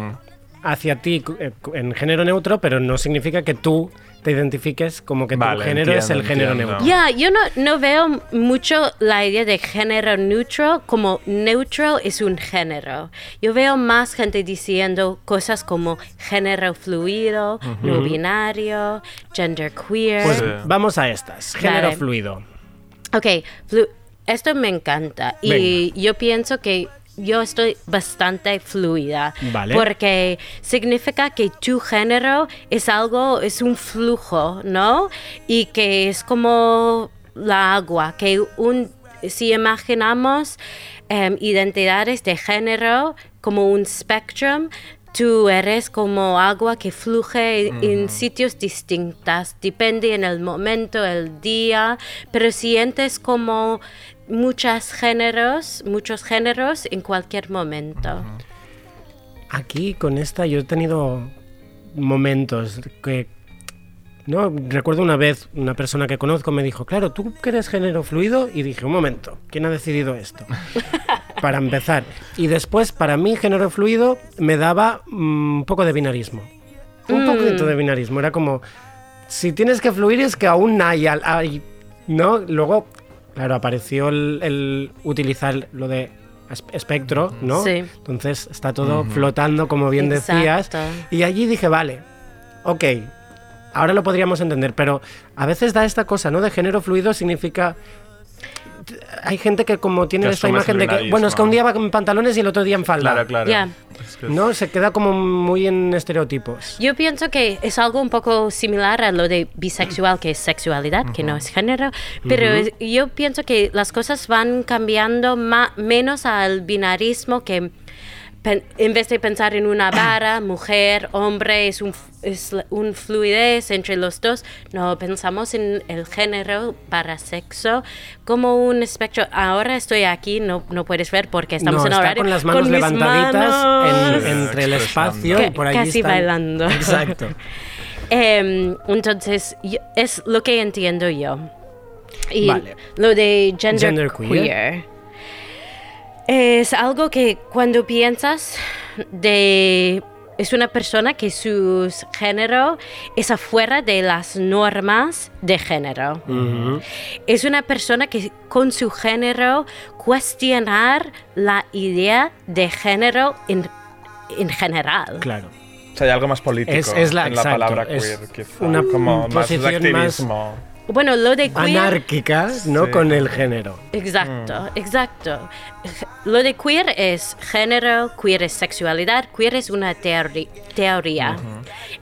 Speaker 1: hacia ti eh, en género neutro, pero no significa que tú te identifiques como que
Speaker 2: Vale,
Speaker 1: tu género es el
Speaker 2: entiendo,
Speaker 1: género
Speaker 2: entiendo.
Speaker 1: neutro.
Speaker 3: Ya, yo no, no veo mucho la idea de género neutral como neutral es un género. Yo veo más gente diciendo cosas como género fluido, no binario, gender queer.
Speaker 1: Pues
Speaker 2: Sí.
Speaker 1: vamos a estas. Género
Speaker 3: Vale.
Speaker 1: fluido.
Speaker 3: Ok, flu- esto me encanta y yo pienso que yo estoy bastante fluida
Speaker 1: Vale.
Speaker 3: porque significa que tu género es algo, es un flujo, ¿no? Y que es como la agua, que un, si imaginamos em, identidades de género como un spectrum, Tú eres como agua que fluye en sitios distintos, depende en el momento, el día, pero sientes como muchos géneros, muchos géneros en cualquier momento.
Speaker 1: Aquí con esta yo he tenido momentos que no recuerdo una vez una persona que conozco me dijo, "Claro, tú que eres género fluido" y dije, "Un momento, ¿quién ha decidido esto?" [laughs] para empezar. Y después para mí género fluido me daba mm, un poco de binarismo. Un
Speaker 3: Mm.
Speaker 1: poquito de binarismo, era como si tienes que fluir es que aún hay, hay ¿no? Luego claro, apareció el, el utilizar lo de es- espectro, ¿no?
Speaker 3: Sí.
Speaker 1: Entonces está todo flotando, como bien decías.
Speaker 3: Exacto.
Speaker 1: Y allí dije, vale, ok, ahora lo podríamos entender, pero a veces da esta cosa, ¿no? De género fluido significa... Hay gente que como tiene
Speaker 2: Que
Speaker 1: esta imagen de que, bueno, es que un día va en pantalones y el otro día en falda.
Speaker 2: Claro, claro.
Speaker 1: No, se queda como muy en estereotipos.
Speaker 3: Yo pienso que es algo un poco similar a lo de bisexual, que es sexualidad, que no es género, pero es- yo pienso que las cosas van cambiando ma- menos al binarismo que pen- en vez de pensar en una vara, [clears throat] mujer, hombre, es un, f- es un fluidez entre los dos, no pensamos en el género para sexo como un espectro. Ahora estoy aquí, no, no puedes ver porque estamos
Speaker 1: no,
Speaker 3: en horario.
Speaker 1: con las manos
Speaker 3: mis
Speaker 1: levantaditas
Speaker 3: manos.
Speaker 1: en- entre el espacio y
Speaker 3: Ca-
Speaker 1: por allí
Speaker 3: casi
Speaker 1: están-
Speaker 3: bailando.
Speaker 1: Exacto. [laughs]
Speaker 3: Em, entonces, yo- es lo que entiendo yo. Y
Speaker 1: Vale.
Speaker 3: lo de gender,
Speaker 1: Gender queer.
Speaker 3: queer. Es algo que cuando piensas de... Es una persona que su género es afuera de las normas de género.
Speaker 1: Ujú.
Speaker 3: Es una persona que con su género cuestionar la idea de género en, en general.
Speaker 1: Claro.
Speaker 2: O sea, hay algo más político
Speaker 1: Es- es la-
Speaker 2: en la
Speaker 1: exacto,
Speaker 2: palabra
Speaker 1: es
Speaker 2: queer, quizá.
Speaker 1: una
Speaker 2: como más
Speaker 1: posición más-
Speaker 2: activismo.
Speaker 3: Bueno, lo de queer...
Speaker 1: Anárquica, ¿no?
Speaker 2: Sí.
Speaker 1: Con el género.
Speaker 3: Exacto, exacto. Lo de queer es género, queer es sexualidad, queer es una teori- teoría.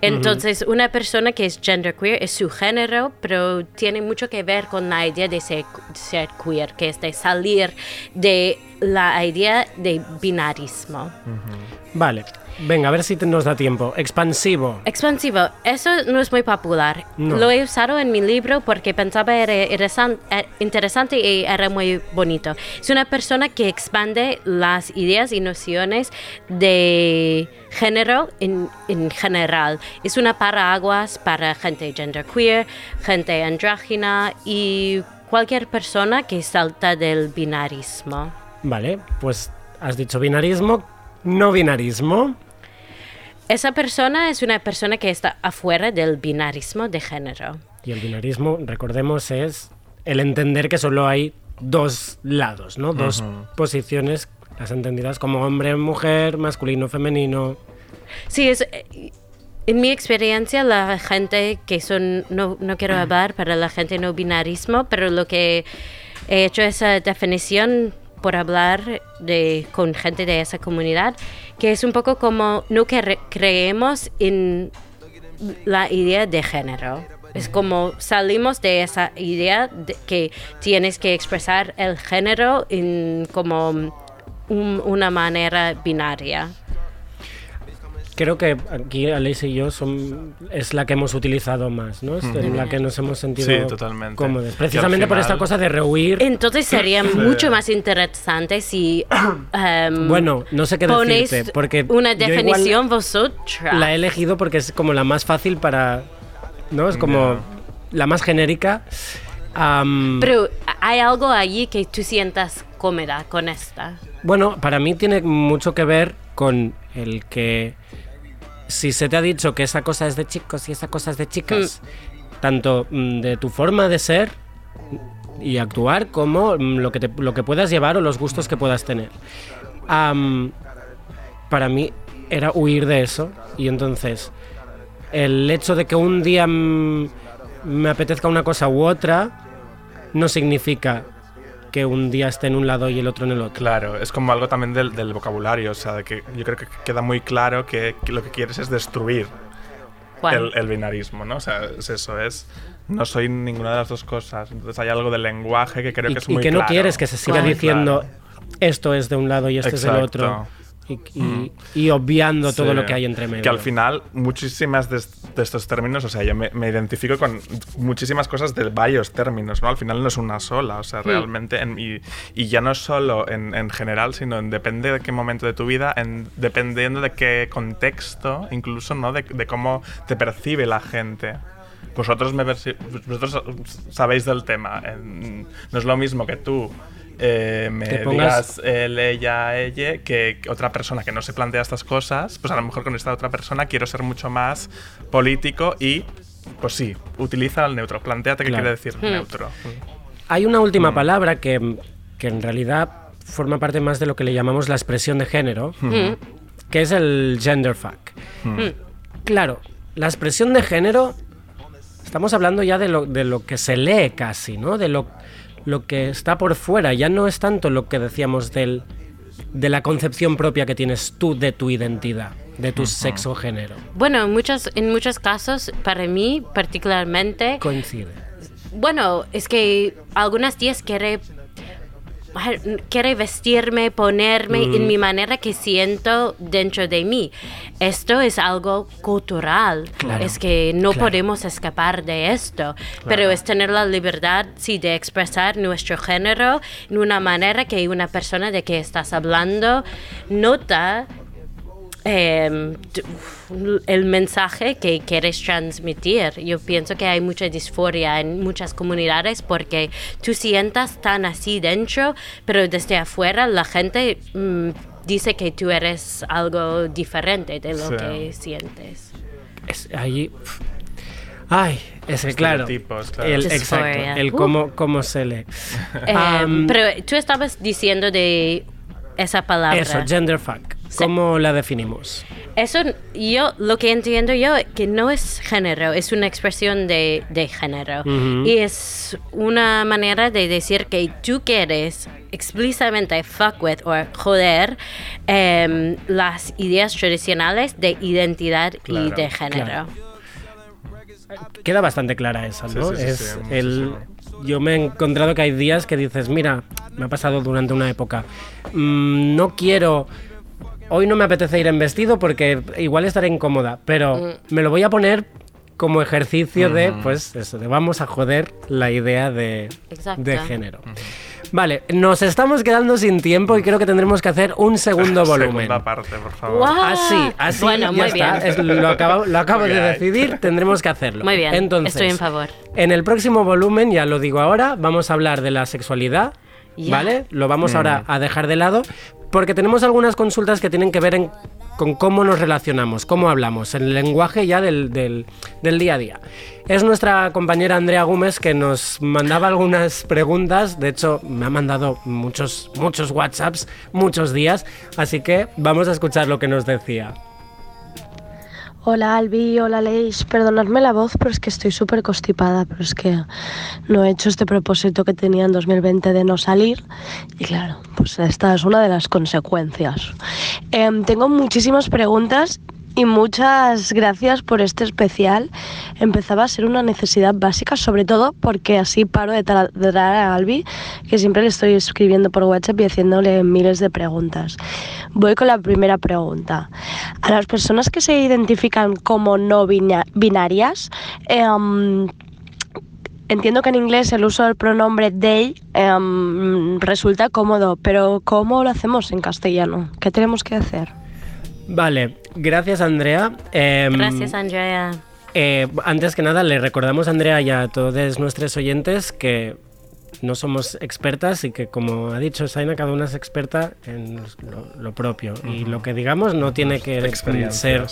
Speaker 3: Entonces, una persona que es genderqueer es su género, pero tiene mucho que ver con la idea de ser, ser queer, que es de salir de la idea de binarismo.
Speaker 1: Vale. Venga, a ver si te- nos da tiempo. Expansivo.
Speaker 3: Expansivo, eso no es muy popular.
Speaker 1: No.
Speaker 3: Lo he usado en mi libro porque pensaba era eh, interesante y era muy bonito. Es una persona que expande las ideas y nociones de género en, en general. Es una paraguas para gente genderqueer, gente andrógina y cualquier persona que salta del binarismo.
Speaker 1: Vale, pues has dicho binarismo, no binarismo.
Speaker 3: Esa persona es una persona que está afuera del binarismo de género.
Speaker 1: Y el binarismo, recordemos, es el entender que solo hay dos lados, ¿no? Dos posiciones, las entendidas como hombre, mujer, masculino, femenino.
Speaker 3: Sí, es, eh, en mi experiencia la gente que son, no, no quiero hablar para la gente no binarismo, pero lo que he hecho esa definición por hablar de, con gente de esa comunidad, que es un poco como no creemos en la idea de género. Es como salimos de esa idea de que tienes que expresar el género en como un- una manera binaria.
Speaker 1: Creo que aquí Aleix y yo son, es la que hemos utilizado más, ¿no? Es la que nos hemos sentido
Speaker 2: Sí, totalmente.
Speaker 1: cómodos. Precisamente por esta cosa de rehuir.
Speaker 3: Entonces sería mucho más interesante si em,
Speaker 1: Bueno, no sé qué
Speaker 3: ponéis
Speaker 1: decirte, porque
Speaker 3: una definición vosotras.
Speaker 1: La he elegido porque es como la más fácil para. ¿No? Es como la más genérica.
Speaker 3: Pero hay algo allí que tú sientas cómoda con esta.
Speaker 1: Bueno, para mí tiene mucho que ver con el que si se te ha dicho que esa cosa es de chicos y esa cosa es de chicas, tanto mm, de tu forma de ser y actuar como mm, lo que, te- lo que puedas llevar o los gustos que puedas tener. Para mí era huir de eso y entonces el hecho de que un día mm, me apetezca una cosa u otra no significa que un día esté en un lado y el otro en el otro.
Speaker 2: Claro, es como algo también del, del vocabulario, o sea, que yo creo que queda muy claro que, que lo que quieres es destruir el, el binarismo, ¿no? O sea, es eso, es no soy ninguna de las dos cosas. Entonces hay algo del lenguaje que creo
Speaker 1: y,
Speaker 2: que es
Speaker 1: y
Speaker 2: muy
Speaker 1: que no
Speaker 2: claro.
Speaker 1: quieres que se siga diciendo
Speaker 2: claro.
Speaker 1: esto es de un lado y este es del otro
Speaker 2: Exacto.
Speaker 1: Y, y- y obviando todo
Speaker 2: Sí.
Speaker 1: lo que hay entre medio.
Speaker 2: Que al final, muchísimas de, de estos términos, o sea, yo me, me identifico con muchísimas cosas de varios términos, ¿no? Al final no es una sola, o sea,
Speaker 3: Hmm.
Speaker 2: realmente, en- y, y ya no solo en, en general, sino en depende de qué momento de tu vida, en, dependiendo de qué contexto, incluso, ¿no? De, de cómo te percibe la gente. Vosotros, me vosotros sabéis del tema. en- no es lo mismo que tú eh, me
Speaker 1: pongas-
Speaker 2: digas él, ella, ella, que otra persona que no se plantea estas cosas, pues a lo mejor con esta otra persona quiero ser mucho más político y, pues sí, utiliza el neutro. Plantéate qué
Speaker 1: Claro.
Speaker 2: quiere decir
Speaker 3: Hmm.
Speaker 2: neutro.
Speaker 1: Hay una última
Speaker 2: Mm.
Speaker 1: palabra que, que en realidad forma parte más de lo que le llamamos la expresión de género,
Speaker 3: Mm.
Speaker 1: que es el genderfuck.
Speaker 2: Hmm.
Speaker 1: Claro, la expresión de género, estamos hablando ya de lo, de lo que se lee casi, ¿no? De lo, lo que está por fuera, ya no es tanto lo que decíamos del, de la concepción propia que tienes tú de tu identidad, de tu sexo o género.
Speaker 3: Bueno, en muchos, en muchos casos, para mí particularmente,
Speaker 1: Coincide.
Speaker 3: bueno, es que algunas días quiere quiere vestirme, ponerme
Speaker 1: Mm.
Speaker 3: en mi manera que siento dentro de mí. Esto es algo cultural,
Speaker 1: Claro,
Speaker 3: es que no
Speaker 1: claro.
Speaker 3: podemos escapar de esto, pero es tener la libertad, sí, de expresar nuestro género en una manera que una persona de que estás hablando nota t- el mensaje que quieres transmitir. Yo pienso que hay mucha disforia en muchas comunidades porque tú sientas tan así dentro, pero desde afuera la gente mm, dice que tú eres algo diferente de lo
Speaker 2: Sí.
Speaker 3: que sientes.
Speaker 1: Es ahí. Ay, ese, claro. El, exacto. El
Speaker 3: Uh.
Speaker 1: cómo, cómo se lee. Am,
Speaker 3: pero tú estabas diciendo de esa palabra.
Speaker 1: Eso, genderfuck. ¿Cómo la definimos?
Speaker 3: Eso, yo, lo que entiendo yo, que no es género, es una expresión de, de género. Y es una manera de decir que tú quieres explícitamente fuck with o joder em, las ideas tradicionales de identidad y de género.
Speaker 1: claro. Queda bastante clara esa, ¿no?
Speaker 2: sí, sí,
Speaker 1: es
Speaker 2: sí,
Speaker 1: el, yo me he encontrado que hay días que dices, mira, me ha pasado durante una época, mm, no quiero, hoy no me apetece ir en vestido porque igual estaré incómoda, pero
Speaker 3: Mm.
Speaker 1: me lo voy a poner como ejercicio de, pues eso, de vamos a joder la idea de, de género. Vale, nos estamos quedando sin tiempo y creo que tendremos que hacer un segundo [laughs] volumen.
Speaker 2: Segunda parte, por favor.
Speaker 1: Así, así
Speaker 3: Bueno,
Speaker 1: ya
Speaker 3: muy
Speaker 1: está.
Speaker 3: bien.
Speaker 1: Es- lo acabo, lo acabo
Speaker 2: Muy
Speaker 1: de decidir, tendremos que hacerlo.
Speaker 3: Muy bien,
Speaker 1: Entonces,
Speaker 3: estoy en favor.
Speaker 1: En el próximo volumen, ya lo digo ahora, vamos a hablar de la sexualidad. ¿vale? Lo vamos
Speaker 2: Mm.
Speaker 1: ahora a dejar de lado porque tenemos algunas consultas que tienen que ver con cómo nos relacionamos, cómo hablamos, en el lenguaje ya del, del- del día a día. Es nuestra compañera Andrea Gómez que nos mandaba algunas preguntas, de hecho me ha mandado muchos, muchos WhatsApps, muchos días, así que vamos a escuchar lo que nos decía.
Speaker 9: Hola Albi, hola Leis, perdonadme la voz, pero es que estoy súper constipada, pero es que no he hecho este propósito que tenía en 2020 de no salir. Y claro, pues esta es una de las consecuencias. Em, tengo muchísimas preguntas y muchas gracias por este especial. Empezaba a ser una necesidad básica, sobre todo porque así paro de taladrar a Albi, que siempre le estoy escribiendo por WhatsApp y haciéndole miles de preguntas. Voy con la primera pregunta. A las personas que se identifican como no bina- binarias, em, Entiendo que en inglés el uso del pronombre they em, resulta cómodo, pero ¿cómo lo hacemos en castellano? ¿Qué tenemos que hacer?
Speaker 1: Vale, gracias Andrea. Em,
Speaker 3: Gracias, Andrea.
Speaker 1: eh, antes que nada, le recordamos a Andrea y a todos nuestros oyentes que no somos expertas y que, como ha dicho Saina, cada una es experta en lo, lo propio. Y lo que digamos no tiene que ser.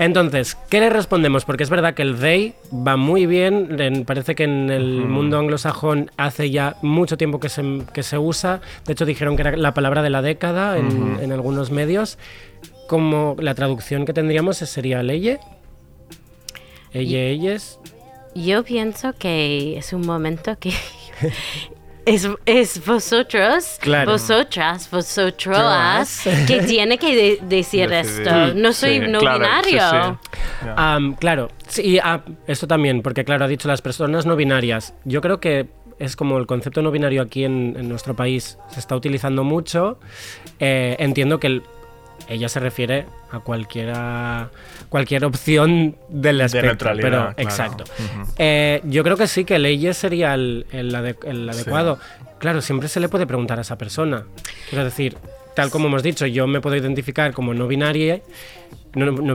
Speaker 1: Entonces, ¿qué le respondemos? Porque es verdad que el they va muy bien. en- parece que en el mundo anglosajón hace ya mucho tiempo que se, que se usa. De hecho, dijeron que era la palabra de la década en,
Speaker 2: Ujú.
Speaker 1: en algunos medios. Como la traducción que tendríamos sería leye. Elle, ellas.
Speaker 3: Yo pienso que es un momento que [laughs] es, es vosotros,
Speaker 1: Claro.
Speaker 3: vosotras, vosotros
Speaker 1: Tras.
Speaker 3: que [laughs] tiene que de- decir
Speaker 2: Decidir.
Speaker 3: esto. No soy
Speaker 2: Sí,
Speaker 3: no
Speaker 2: claro,
Speaker 3: binario.
Speaker 2: sí.
Speaker 1: Claro, sí, y, ah, esto también, porque claro, ha dicho las personas no binarias. Yo creo que es como el concepto no binario aquí en, en nuestro país se está utilizando mucho. Eh, entiendo que el- ella se refiere a cualquiera, cualquier opción del espectro,
Speaker 2: neutralidad,
Speaker 1: pero
Speaker 2: claro.
Speaker 1: exacto. Eh, yo creo que sí, que leyes sería el, el ade- el
Speaker 2: Sí.
Speaker 1: adecuado. Claro, siempre se le puede preguntar a esa persona. Quiero decir, tal como hemos dicho, yo me puedo identificar como no binaria, no, no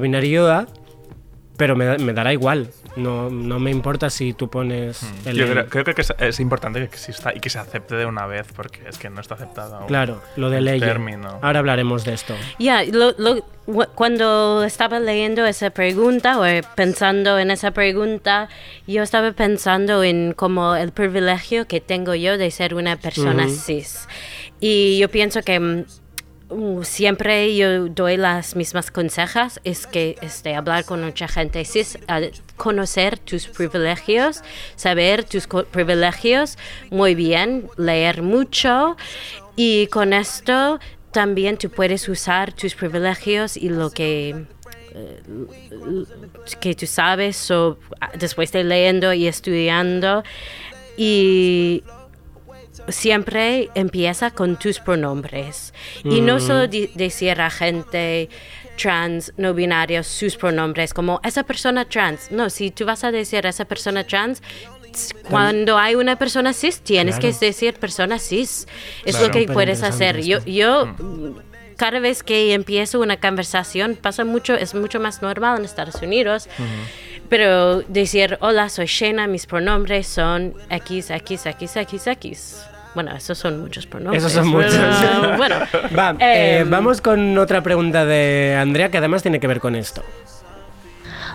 Speaker 1: pero me, me dará igual. No, no me importa si tú pones el...
Speaker 2: Hmm. Yo creo, creo que es, es importante que exista y que se acepte de una vez porque es que no está aceptado. aún
Speaker 1: Claro, lo de
Speaker 2: el
Speaker 1: ley.
Speaker 2: término.
Speaker 1: Ahora hablaremos de esto.
Speaker 3: Ya, lo- lo- cu- cuando estaba leyendo esa pregunta o pensando en esa pregunta, yo estaba pensando en como el privilegio que tengo yo de ser una persona cis. Y yo pienso que mm, uh, siempre yo doy las mismas consejas, es que este, hablar con mucha gente. A conocer tus privilegios, saber tus privilegios muy bien, leer mucho. Y con esto también tú puedes usar tus privilegios y lo que eh, que tú sabes después de leyendo y estudiando siempre empieza con tus pronombres y no
Speaker 10: Mm.
Speaker 3: solo di- decir a gente trans, no binarios, sus pronombres, como esa persona trans. No, si tú vas a decir esa persona trans, cuando hay una persona cis, tienes
Speaker 10: Claro.
Speaker 3: que decir persona cis. Es
Speaker 10: Claro.
Speaker 3: lo que puedes hacer. Yo, yo mm, cada vez que empiezo una conversación, pasa mucho, es mucho más normal en Estados Unidos. Pero decir, hola, soy Shena, mis pronombres son X, X, X, X, X. Bueno, esos son muchos pronombres.
Speaker 1: Esos son muchos.
Speaker 3: pero, [laughs] bueno,
Speaker 1: Va, eh,
Speaker 3: em,
Speaker 1: vamos con otra pregunta de Andrea que además tiene que ver con esto.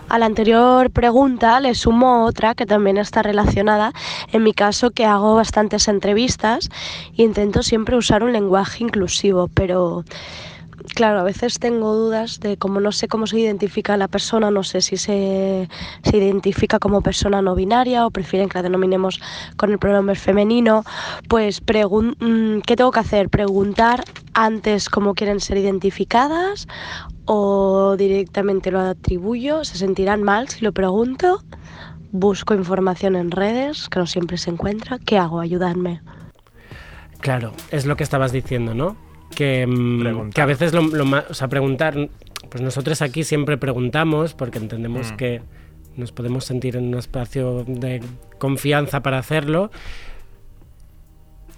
Speaker 9: A la anterior pregunta le sumo otra que también está relacionada. En mi caso, que hago bastantes entrevistas e intento siempre usar un lenguaje inclusivo, pero claro, a veces tengo dudas de cómo no sé cómo se identifica la persona, no sé si se, se identifica como persona no binaria o prefieren que la denominemos con el pronombre femenino. Pues, mm, ¿qué tengo que hacer? ¿Preguntar antes cómo quieren ser identificadas o directamente lo atribuyo? ¿Se sentirán mal si lo pregunto? Busco información en redes, que no siempre se encuentra. ¿Qué hago? Ayudadme.
Speaker 1: Claro, es lo que estabas diciendo, ¿no? Que, mm, que a veces lo, lo ma- o sea, preguntar, pues nosotros aquí siempre preguntamos porque entendemos
Speaker 2: Mm.
Speaker 1: que nos podemos sentir en un espacio de confianza para hacerlo.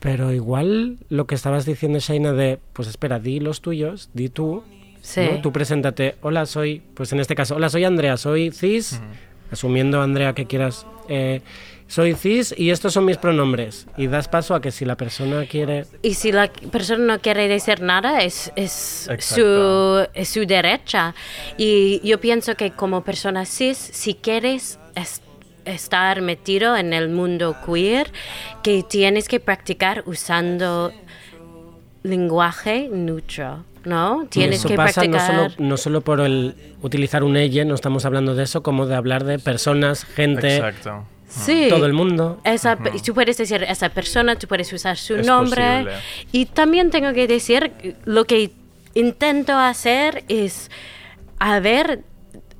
Speaker 1: Pero igual lo que estabas diciendo, Shaina, de, pues espera, di los tuyos, di tú.
Speaker 3: Sí.
Speaker 1: ¿no? Tú preséntate, hola, soy, pues en este caso, hola, soy Andrea, soy cis, asumiendo, Andrea, que quieras, eh, soy cis y estos son mis pronombres. Y das paso a que si la persona quiere...
Speaker 3: Y si la persona no quiere decir nada, es, es, su, es su derecha. Y yo pienso que como persona cis, si quieres es- estar metido en el mundo queer, que tienes que practicar usando lenguaje neutro, ¿no? Tienes
Speaker 1: Eso
Speaker 3: que
Speaker 1: pasa no
Speaker 3: practicar...
Speaker 1: solo, no solo por el utilizar un ella, no estamos hablando de eso, como de hablar de personas, gente,
Speaker 2: Exacto.
Speaker 3: Sí.
Speaker 1: todo el mundo.
Speaker 3: Esa, Tú puedes decir esa persona, tú puedes usar su
Speaker 1: Es
Speaker 3: nombre.
Speaker 1: posible.
Speaker 3: Y también tengo que decir, lo que intento hacer es a ver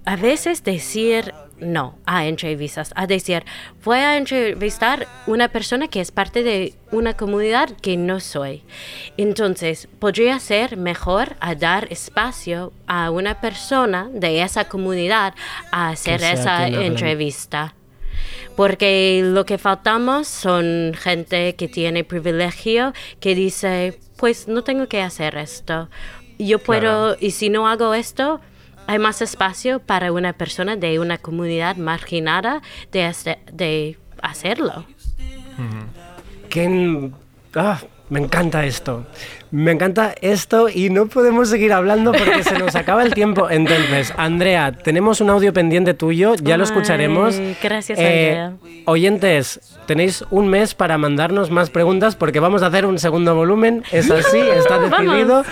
Speaker 3: a veces decir no a entrevistas, a decir, voy a entrevistar una persona que es parte de una comunidad que no soy. Entonces, podría ser mejor a dar espacio a una persona de esa comunidad a hacer esa entrevista. Porque lo que faltamos son gente que tiene privilegio, que dice, pues no tengo que hacer esto. Yo puedo, y si no hago esto, hay más espacio para una persona de una comunidad marginada de, hace- de hacerlo.
Speaker 1: Que, ah, me encanta esto. Me encanta esto y no podemos seguir hablando porque se nos acaba el tiempo. Entonces, Andrea, tenemos un audio pendiente tuyo, ya lo
Speaker 3: Ay,
Speaker 1: escucharemos.
Speaker 3: gracias,
Speaker 1: Eh,
Speaker 3: Andrea.
Speaker 1: oyentes, tenéis un mes para mandarnos más preguntas porque vamos a hacer un segundo volumen. Es [laughs] así, está
Speaker 3: Vamos.
Speaker 1: decidido.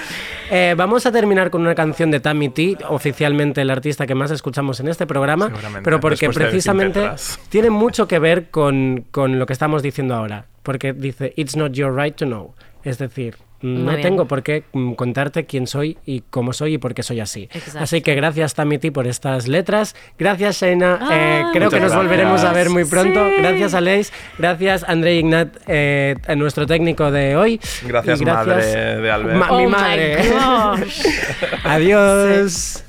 Speaker 1: Eh, vamos a terminar con una canción de Tammy T, oficialmente el artista que más escuchamos en este programa, pero porque
Speaker 2: de
Speaker 1: precisamente tiene mucho que ver con, con lo que estamos diciendo ahora, porque dice, it's not your right to know. Es decir, no tengo por qué mm, contarte quién soy y cómo soy y por qué soy así.
Speaker 3: Exacto.
Speaker 1: Así que gracias Tamiti por estas letras. Gracias Sheina. Eh,
Speaker 3: Ah,
Speaker 1: creo que nos volveremos a
Speaker 2: gracias.
Speaker 1: ver muy pronto.
Speaker 3: Sí.
Speaker 1: Gracias Aleix. Gracias André Ignat, eh, a nuestro técnico de hoy.
Speaker 2: Gracias,
Speaker 1: Y
Speaker 2: madre de Albert.
Speaker 1: Ma- mi
Speaker 3: Oh my
Speaker 1: madre.
Speaker 3: gosh. [laughs]
Speaker 1: Adiós.